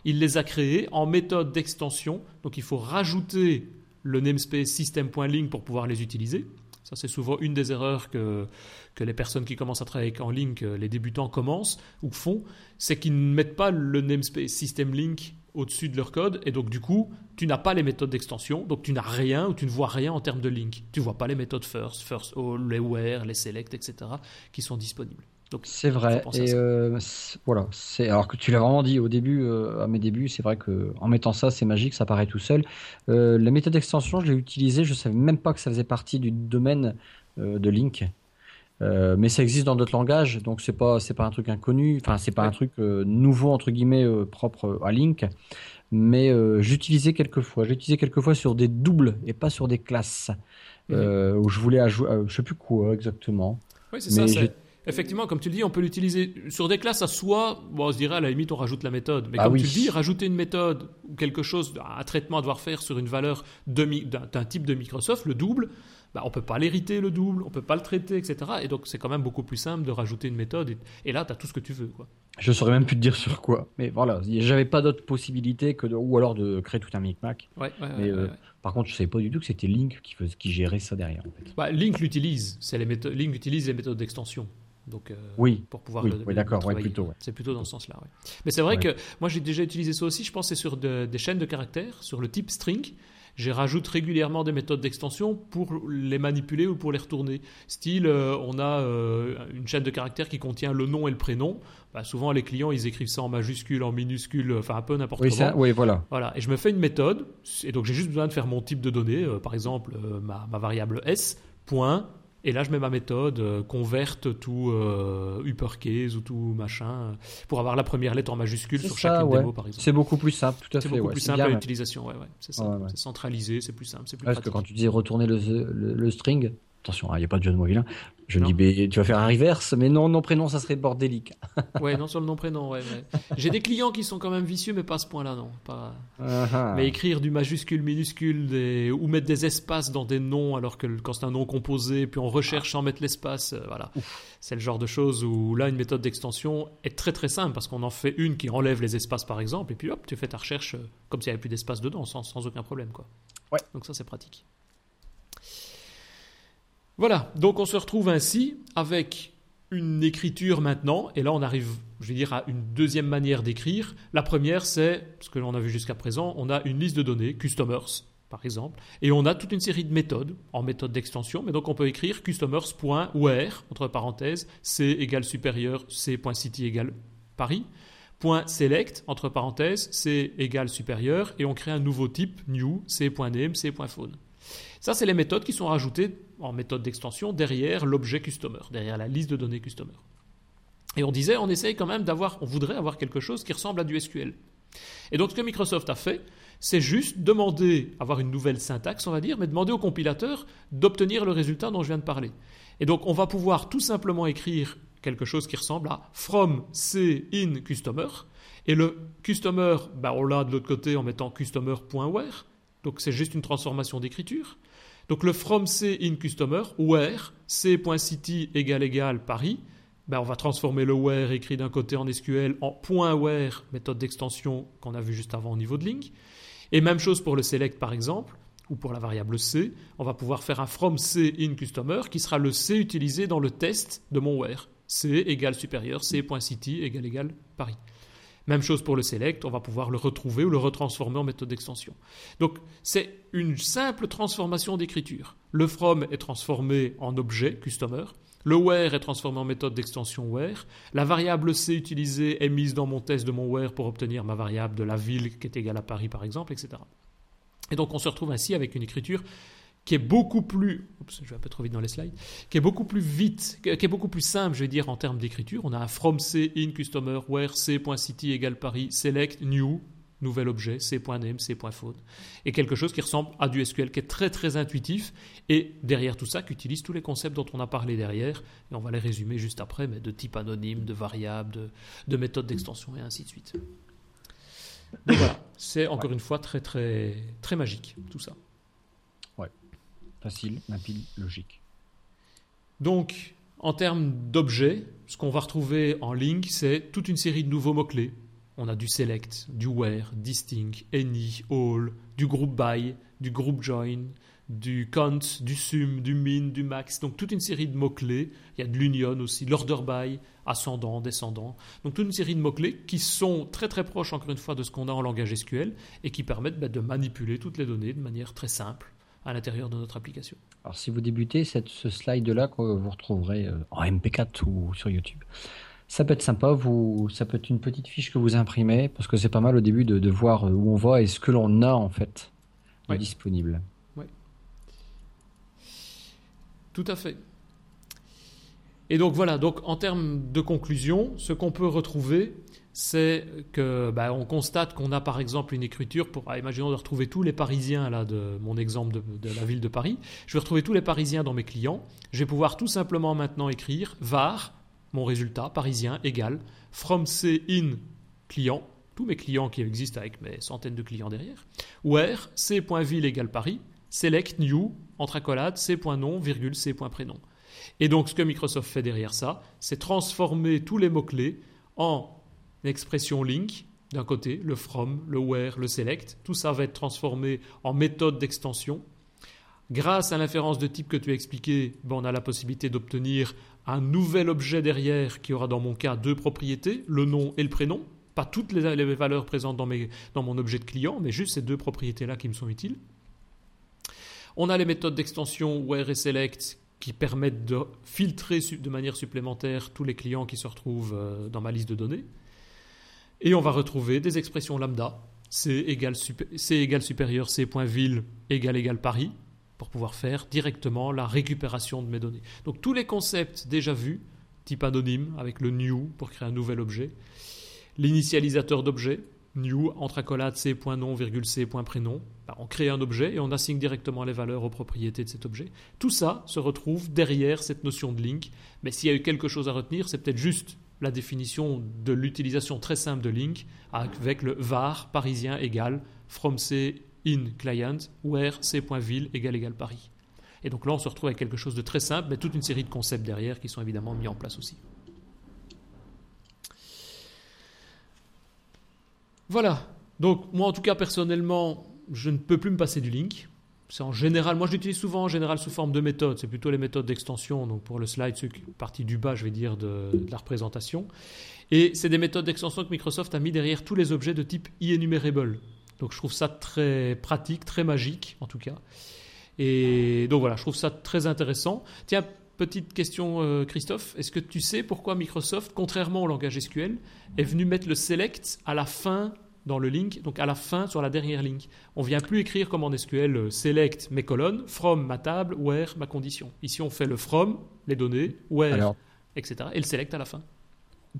Il les a créées en méthode d'extension, donc il faut rajouter le namespace system.link pour pouvoir les utiliser. Ça, c'est souvent une des erreurs que, que les personnes qui commencent à travailler en Link, les débutants commencent ou font, c'est qu'ils ne mettent pas le namespace system link au-dessus de leur code, et donc du coup, tu n'as pas les méthodes d'extension, donc tu n'as rien ou tu ne vois rien en termes de link. Tu ne vois pas les méthodes first, first all, les where, les select, etc., qui sont disponibles. C'est vrai. Et euh, voilà. C'est alors que tu l'as vraiment dit au début, euh, à mes débuts, c'est vrai que en mettant ça, c'est magique, ça paraît tout seul. Euh, la méthode d'extension, je l'ai utilisée, je savais même pas que ça faisait partie du domaine de Link. mais ça existe dans d'autres langages, donc c'est pas c'est pas un truc inconnu. Enfin, c'est pas un truc nouveau entre guillemets propre à Link. Mais j'utilisais quelquefois. J'utilisais quelquefois sur des doubles et pas sur des classes. Mhm. où je voulais ajouter, je sais plus quoi exactement. Oui, c'est ça. Effectivement, comme tu le dis, on peut l'utiliser sur des classes à soi. Bon, on se dirait à la limite, on rajoute la méthode. Mais ah comme tu le dis, rajouter une méthode ou quelque chose, un traitement à devoir faire sur une valeur d'un type de Microsoft, le double, bah, on peut pas l'hériter le double, on peut pas le traiter, etc. Et donc c'est quand même beaucoup plus simple de rajouter une méthode. Et, là, tu as tout ce que tu veux. Quoi. Je saurais même plus te dire sur quoi. Mais voilà, j'avais pas d'autre possibilité que de, ou alors de créer tout un micmac. Ouais, euh, par contre, je savais pas du tout que c'était Link qui, qui gérait ça derrière. En fait. Bah, Link l'utilise. C'est les méthodes. Link utilise les méthodes d'extension. Donc, euh, oui, pour pouvoir oui, d'accord, plutôt. C'est plutôt dans ce sens-là. Mais c'est vrai que moi j'ai déjà utilisé ça aussi. Je pense c'est sur des chaînes de caractères, sur le type string. J'ai rajoute régulièrement des méthodes d'extension pour les manipuler ou pour les retourner. Style, euh, on a euh, une chaîne de caractères qui contient le nom et le prénom. Bah, souvent, les clients, ils écrivent ça en majuscule, en minuscule, enfin un peu n'importe comment. oui, voilà. Voilà. Et je me fais une méthode. Et donc, j'ai juste besoin de faire mon type de données. par exemple, ma, ma, variable s. Point, et là, je mets ma méthode, euh, converte tout euh, uppercase ou tout machin, pour avoir la première lettre en majuscule sur chaque démo, par exemple. C'est beaucoup plus simple, tout à fait. C'est beaucoup plus simple à l'utilisation, ouais, ouais. C'est ça. c'est centralisé, c'est plus simple, c'est plus Parce que quand tu disais retourner le, le, string, attention, hein, il n'y a pas de jeu de mots vilain, je me dis, tu vas faire un reverse, mais non, nom prénom, ça serait bordélique. ouais, non sur le nom prénom, ouais. J'ai des clients qui sont quand même vicieux, mais pas à ce point-là, non. Pas... Mais écrire du majuscule, minuscule, des... ou mettre des espaces dans des noms, alors que quand c'est un nom composé, puis on recherche sans mettre l'espace, euh, voilà. C'est le genre de choses où là, une méthode d'extension est très très simple, parce qu'on en fait une qui enlève les espaces, par exemple, et puis hop, tu fais ta recherche euh, comme s'il n'y avait plus d'espace dedans, sans, sans aucun problème, quoi. Ouais. Donc ça, c'est pratique. Voilà, donc on se retrouve ainsi avec une écriture maintenant, et là on arrive, je vais dire, à une deuxième manière d'écrire. La première, c'est, ce que l'on a vu jusqu'à présent, on a une liste de données, customers, par exemple, et on a toute une série de méthodes en méthode d'extension, mais donc on peut écrire customers.where, entre parenthèses, c égale supérieur, c.city égale Paris, .select, entre parenthèses, c égale supérieur, et on crée un nouveau type, new, c.name, c.phone. Ça, c'est les méthodes qui sont rajoutées en méthode d'extension derrière l'objet customer, derrière la liste de données customer. Et on disait, on essaye quand même d'avoir, on voudrait avoir quelque chose qui ressemble à du SQL. Et donc ce que Microsoft a fait, c'est juste demander, avoir une nouvelle syntaxe, on va dire, mais demander au compilateur d'obtenir le résultat dont je viens de parler. Et donc on va pouvoir tout simplement écrire quelque chose qui ressemble à from c in customer, et le customer, bah, on l'a de l'autre côté en mettant customer.where, donc c'est juste une transformation d'écriture. Donc le from C in customer, where, c.city égale égale Paris, ben on va transformer le where écrit d'un côté en SQL en .where, méthode d'extension qu'on a vu juste avant au niveau de link. Et même chose pour le select par exemple, ou pour la variable C, on va pouvoir faire un from C in customer qui sera le C utilisé dans le test de mon where. C égale supérieur, c.city égale égale Paris. Même chose pour le select, on va pouvoir le retrouver ou le retransformer en méthode d'extension. Donc c'est une simple transformation d'écriture. Le from est transformé en objet customer, le where est transformé en méthode d'extension where, la variable c utilisée est mise dans mon test de mon where pour obtenir ma variable de la ville qui est égale à Paris par exemple, etc. Et donc on se retrouve ainsi avec une écriture qui est beaucoup plus, oups, je vais un peu trop vite dans les slides, qui est beaucoup plus vite, qui est beaucoup plus simple, je vais dire, en termes d'écriture. On a un from C in customer where C.city égale Paris select new nouvel objet C.name C.phone et quelque chose qui ressemble à du SQL qui est très très intuitif et derrière tout ça qui utilise tous les concepts dont on a parlé derrière et on va les résumer juste après mais de type anonyme, de variable, de, de méthode d'extension et ainsi de suite. Donc voilà, c'est encore une fois très très très magique tout ça. Facile, rapide, logique. Donc, en termes d'objets, ce qu'on va retrouver en Link, c'est toute une série de nouveaux mots-clés. On a du select, du where, distinct, any, all, du group by, du group join, du count, du sum, du min, du max. Donc toute une série de mots-clés. Il y a de l'union aussi, l'order by, ascendant, descendant. Donc toute une série de mots-clés qui sont très très proches encore une fois de ce qu'on a en langage SQL et qui permettent bah, de manipuler toutes les données de manière très simple à l'intérieur de notre application. Alors si vous débutez, cette, ce slide-là que vous retrouverez euh, en MP4 ou sur YouTube, ça peut être sympa, vous, ça peut être une petite fiche que vous imprimez, parce que c'est pas mal au début de, de, voir où on va et ce que l'on a en fait Oui. disponible. Oui. Tout à fait. Et donc voilà, donc en termes de conclusion, ce qu'on peut retrouver, c'est que bah, on constate qu'on a par exemple une écriture pour, ah, imaginons de retrouver tous les Parisiens là de mon exemple de, de, la ville de Paris. Je vais retrouver tous les Parisiens dans mes clients. Je vais pouvoir tout simplement maintenant écrire var mon résultat parisien égale from c in client tous mes clients qui existent avec mes centaines de clients derrière. Where c.ville égale Paris select new entre accolades c.nom virgule c.prénom. Et donc ce que Microsoft fait derrière ça, c'est transformer tous les mots clés en l'expression link, d'un côté, le from, le where, le select, tout ça va être transformé en méthode d'extension. Grâce à l'inférence de type que tu as expliqué, ben on a la possibilité d'obtenir un nouvel objet derrière qui aura dans mon cas deux propriétés, le nom et le prénom. Pas toutes les, les valeurs présentes dans, mes, dans mon objet de client, mais juste ces deux propriétés-là qui me sont utiles. On a les méthodes d'extension where et select qui permettent de filtrer de manière supplémentaire tous les clients qui se retrouvent euh, dans ma liste de données. Et on va retrouver des expressions lambda, C égale, C égale supérieur C.ville égale égale Paris, pour pouvoir faire directement la récupération de mes données. Donc tous les concepts déjà vus, type anonyme avec le new pour créer un nouvel objet, l'initialisateur d'objet, new entre accolades c.nom, virgule c.prénom, ben, on crée un objet et on assigne directement les valeurs aux propriétés de cet objet. Tout ça se retrouve derrière cette notion de link, mais s'il y a eu quelque chose à retenir, c'est peut-être juste la définition de l'utilisation très simple de link avec le var parisien égale from c in client where c.ville égale égale Paris. Et donc là, on se retrouve avec quelque chose de très simple, mais toute une série de concepts derrière qui sont évidemment mis en place aussi. Voilà. Donc moi, en tout cas, personnellement, je ne peux plus me passer du link. C'est en général, moi je l'utilise souvent en général sous forme de méthode. C'est plutôt les méthodes d'extension. Donc pour le slide, ceux qui, partie du bas, je vais dire, de, la représentation. Et c'est des méthodes d'extension que Microsoft a mis derrière tous les objets de type enumerable. Donc je trouve ça très pratique, très magique en tout cas. Et donc voilà, je trouve ça très intéressant. Tiens, petite question euh, Christophe, est-ce que tu sais pourquoi Microsoft, contrairement au langage SQL, est venu mettre le select à la fin dans le link, donc à la fin sur la dernière ligne. On vient plus écrire comme en SQL euh, select mes colonnes, from ma table, where ma condition. Ici on fait le from, les données, where, Alors, etc. et le select à la fin.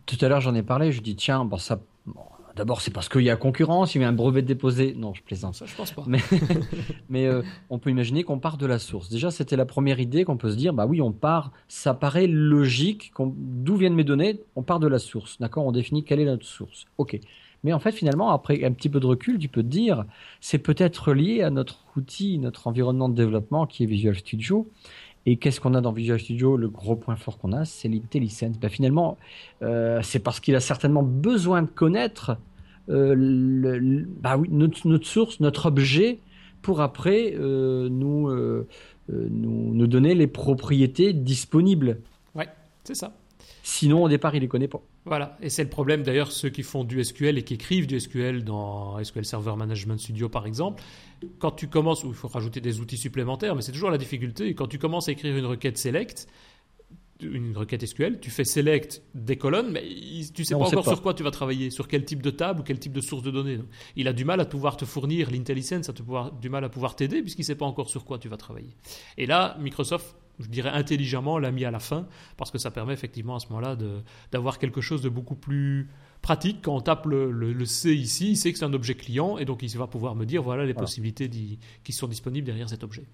Tout à l'heure j'en ai parlé, je dis tiens, bon, ça, bon, D'abord, c'est parce qu'il y a concurrence, il y a un brevet déposé. Non, je plaisante. Ça, je pense pas. Mais, mais euh, on peut imaginer qu'on part de la source. Déjà, c'était la première idée qu'on peut se dire, bah oui, on part, ça paraît logique, d'où viennent mes données, on part de la source. D'accord? On définit quelle est notre source. OK. Mais en fait, finalement, après un petit peu de recul, tu peux te dire, c'est peut-être lié à notre outil, notre environnement de développement qui est Visual Studio. Et qu'est-ce qu'on a dans Visual Studio? Le gros point fort qu'on a, c'est l'IntelliSense. Ben finalement, euh, c'est parce qu'il a certainement besoin de connaître euh, bah notre, source, notre objet, pour après euh, nous, nous, nous, donner les propriétés disponibles. Ouais, c'est ça. Sinon, au départ, il les connaît pas. Voilà, et c'est le problème d'ailleurs ceux qui font du SQL et qui écrivent du SQL dans SQL Server Management Studio par exemple. Quand tu commences, il faut rajouter des outils supplémentaires, mais c'est toujours la difficulté. Quand tu commences à écrire une requête select, une requête SQL, tu fais select des colonnes, mais tu sais pas encore sur quoi tu vas travailler, sur quel type de table ou quel type de source de données. il a du mal à pouvoir te fournir l'intelligence, a du mal à pouvoir t'aider puisqu'il sait pas encore sur quoi tu vas travailler. Et là, Microsoft, je dirais intelligemment, l'a mis à la fin parce que ça permet effectivement à ce moment-là d'avoir quelque chose de beaucoup plus pratique. Quand on tape le, C ici, il sait que c'est un objet client et donc il va pouvoir me dire voilà les possibilités qui sont disponibles derrière cet objet.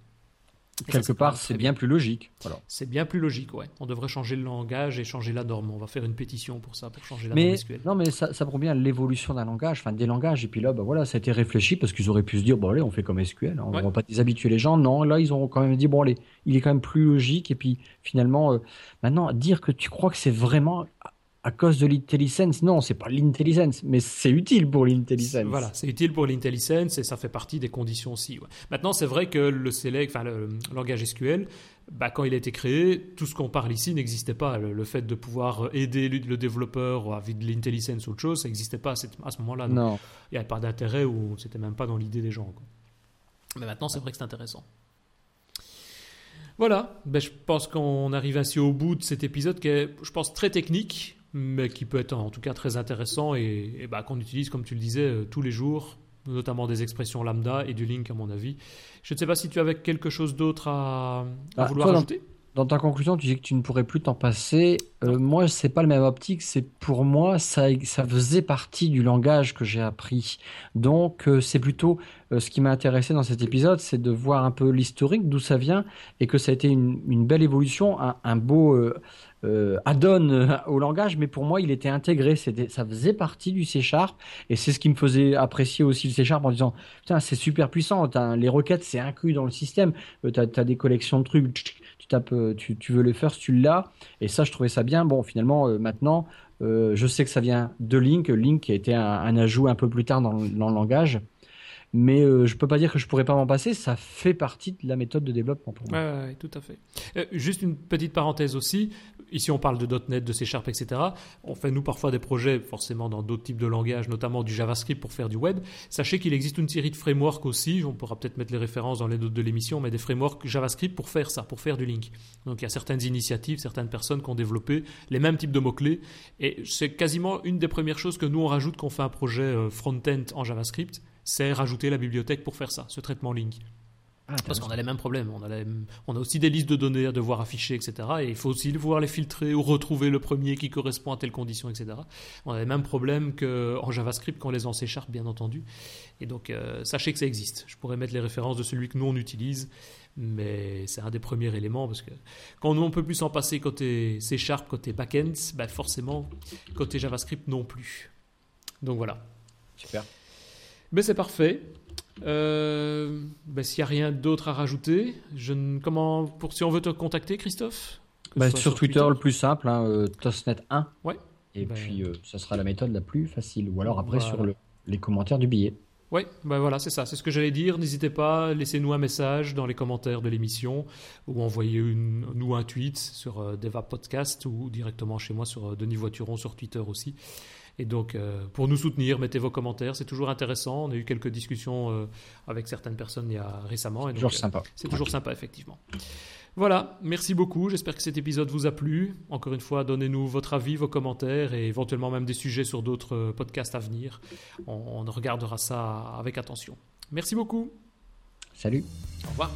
Quelque part, c'est bien, plus logique. C'est bien plus logique, ouais. On devrait changer le langage et changer la norme. On va faire une pétition pour ça, pour changer la norme SQL. Non, mais ça, ça prouve bien l'évolution d'un langage, enfin des langages. Et puis là, bah voilà, ça a été réfléchi parce qu'ils auraient pu se dire, bon allez, on fait comme SQL, on ne va pas déshabituer les gens. Non, là, ils ont quand même dit, bon allez, il est quand même plus logique. Et puis finalement, euh, maintenant, dire que tu crois que c'est vraiment à cause de l'intelligence. Non, c'est pas l'intelligence, mais c'est utile pour l'intelligence. Voilà, c'est utile pour l'intelligence et ça fait partie des conditions aussi. Maintenant, c'est vrai que le select, enfin le, langage SQL, bah, quand il a été créé, tout ce qu'on parle ici n'existait pas. Le, fait de pouvoir aider le, développeur avec de l'intelligence ou autre chose, ça n'existait pas à, ce moment-là. Non. Il n'y avait pas d'intérêt ou c'était même pas dans l'idée des gens. Mais maintenant, c'est vrai que c'est intéressant. Voilà, ben, je pense qu'on arrive ainsi au bout de cet épisode qui est, je pense, très technique, mais qui peut être en tout cas très intéressant et, bah, qu'on utilise, comme tu le disais, euh, tous les jours, notamment des expressions lambda et du link, à mon avis. Je ne sais pas si tu avais quelque chose d'autre à, bah, vouloir ajouter. Dans, ta conclusion, tu dis que tu ne pourrais plus t'en passer. Euh, moi, c'est pas le même optique. C'est pour moi, ça, ça faisait partie du langage que j'ai appris. Donc, euh, c'est plutôt ce qui m'a intéressé dans cet épisode, c'est de voir un peu l'historique, d'où ça vient, et que ça a été une, belle évolution, un, un beau euh, add-on euh, au langage, mais pour moi, il était intégré. C'était, ça faisait partie du C Sharp, et c'est ce qui me faisait apprécier aussi le C Sharp en disant, putain, c'est super puissant. les requêtes, c'est inclus dans le système. Euh, tu as, des collections de trucs. Tu tapes, tu, tu veux le first, tu l'as. Et ça, je trouvais ça bien. Bon, finalement, maintenant, je sais que ça vient de Link. Link qui a été un, ajout un peu plus tard dans, le langage mais euh, je peux pas dire que je pourrais pas m'en passer. Ça fait partie de la méthode de développement pour moi. Oui, tout à fait. Euh, juste une petite parenthèse aussi. Ici, on parle de .NET, de C Sharp, etc. On fait nous parfois des projets, forcément dans d'autres types de langages, notamment du JavaScript pour faire du web. Sachez qu'il existe une série de frameworks aussi. On pourra peut-être mettre les références dans les notes de l'émission, mais des frameworks JavaScript pour faire ça, pour faire du link. Donc il y a certaines initiatives, certaines personnes qui ont développé les mêmes types de mots clés, et c'est quasiment une des premières choses que nous on rajoute quand on fait un projet euh, front-end en JavaScript c'est rajouter la bibliothèque pour faire ça, ce traitement link. Ah, Parce qu'on a les mêmes problèmes. On a, on a, aussi des listes de données à devoir afficher, etc. Et il faut aussi pouvoir les filtrer ou retrouver le premier qui correspond à telle condition, etc. On a les mêmes problèmes qu'en JavaScript, qu'on les en C bien entendu. Et donc, euh, sachez que ça existe. Je pourrais mettre les références de celui que nous on utilise, mais c'est un des premiers éléments parce que quand on peut plus s'en passer côté C Sharp, côté backend, bah forcément, côté JavaScript non plus. Donc voilà. Super. Ben, c'est parfait. Euh, ben, S'il n'y a rien d'autre à rajouter, je comment, pour, si on veut te contacter, Christophe ben, sur, Twitter, le plus simple, hein, euh, Tosnet1. Ouais. Et ben, puis, euh, ça sera la méthode la plus facile. Ou alors après sur le, les commentaires du billet. Oui, ben voilà, c'est ça, c'est ce que j'allais dire. N'hésitez pas, laissez-nous un message dans les commentaires de l'émission ou envoyez-nous un tweet sur Deva Podcast ou directement chez moi sur Denis Voituron sur Twitter aussi. Et donc, euh, pour nous soutenir, mettez vos commentaires. C'est toujours intéressant. On a eu quelques discussions euh, avec certaines personnes il y a récemment. C'est toujours euh, sympa. C'est toujours sympa, effectivement. Voilà, merci beaucoup. J'espère que cet épisode vous a plu. Encore une fois, donnez-nous votre avis, vos commentaires et éventuellement même des sujets sur d'autres podcasts à venir. On, on regardera ça avec attention. Merci beaucoup. Salut. Au revoir.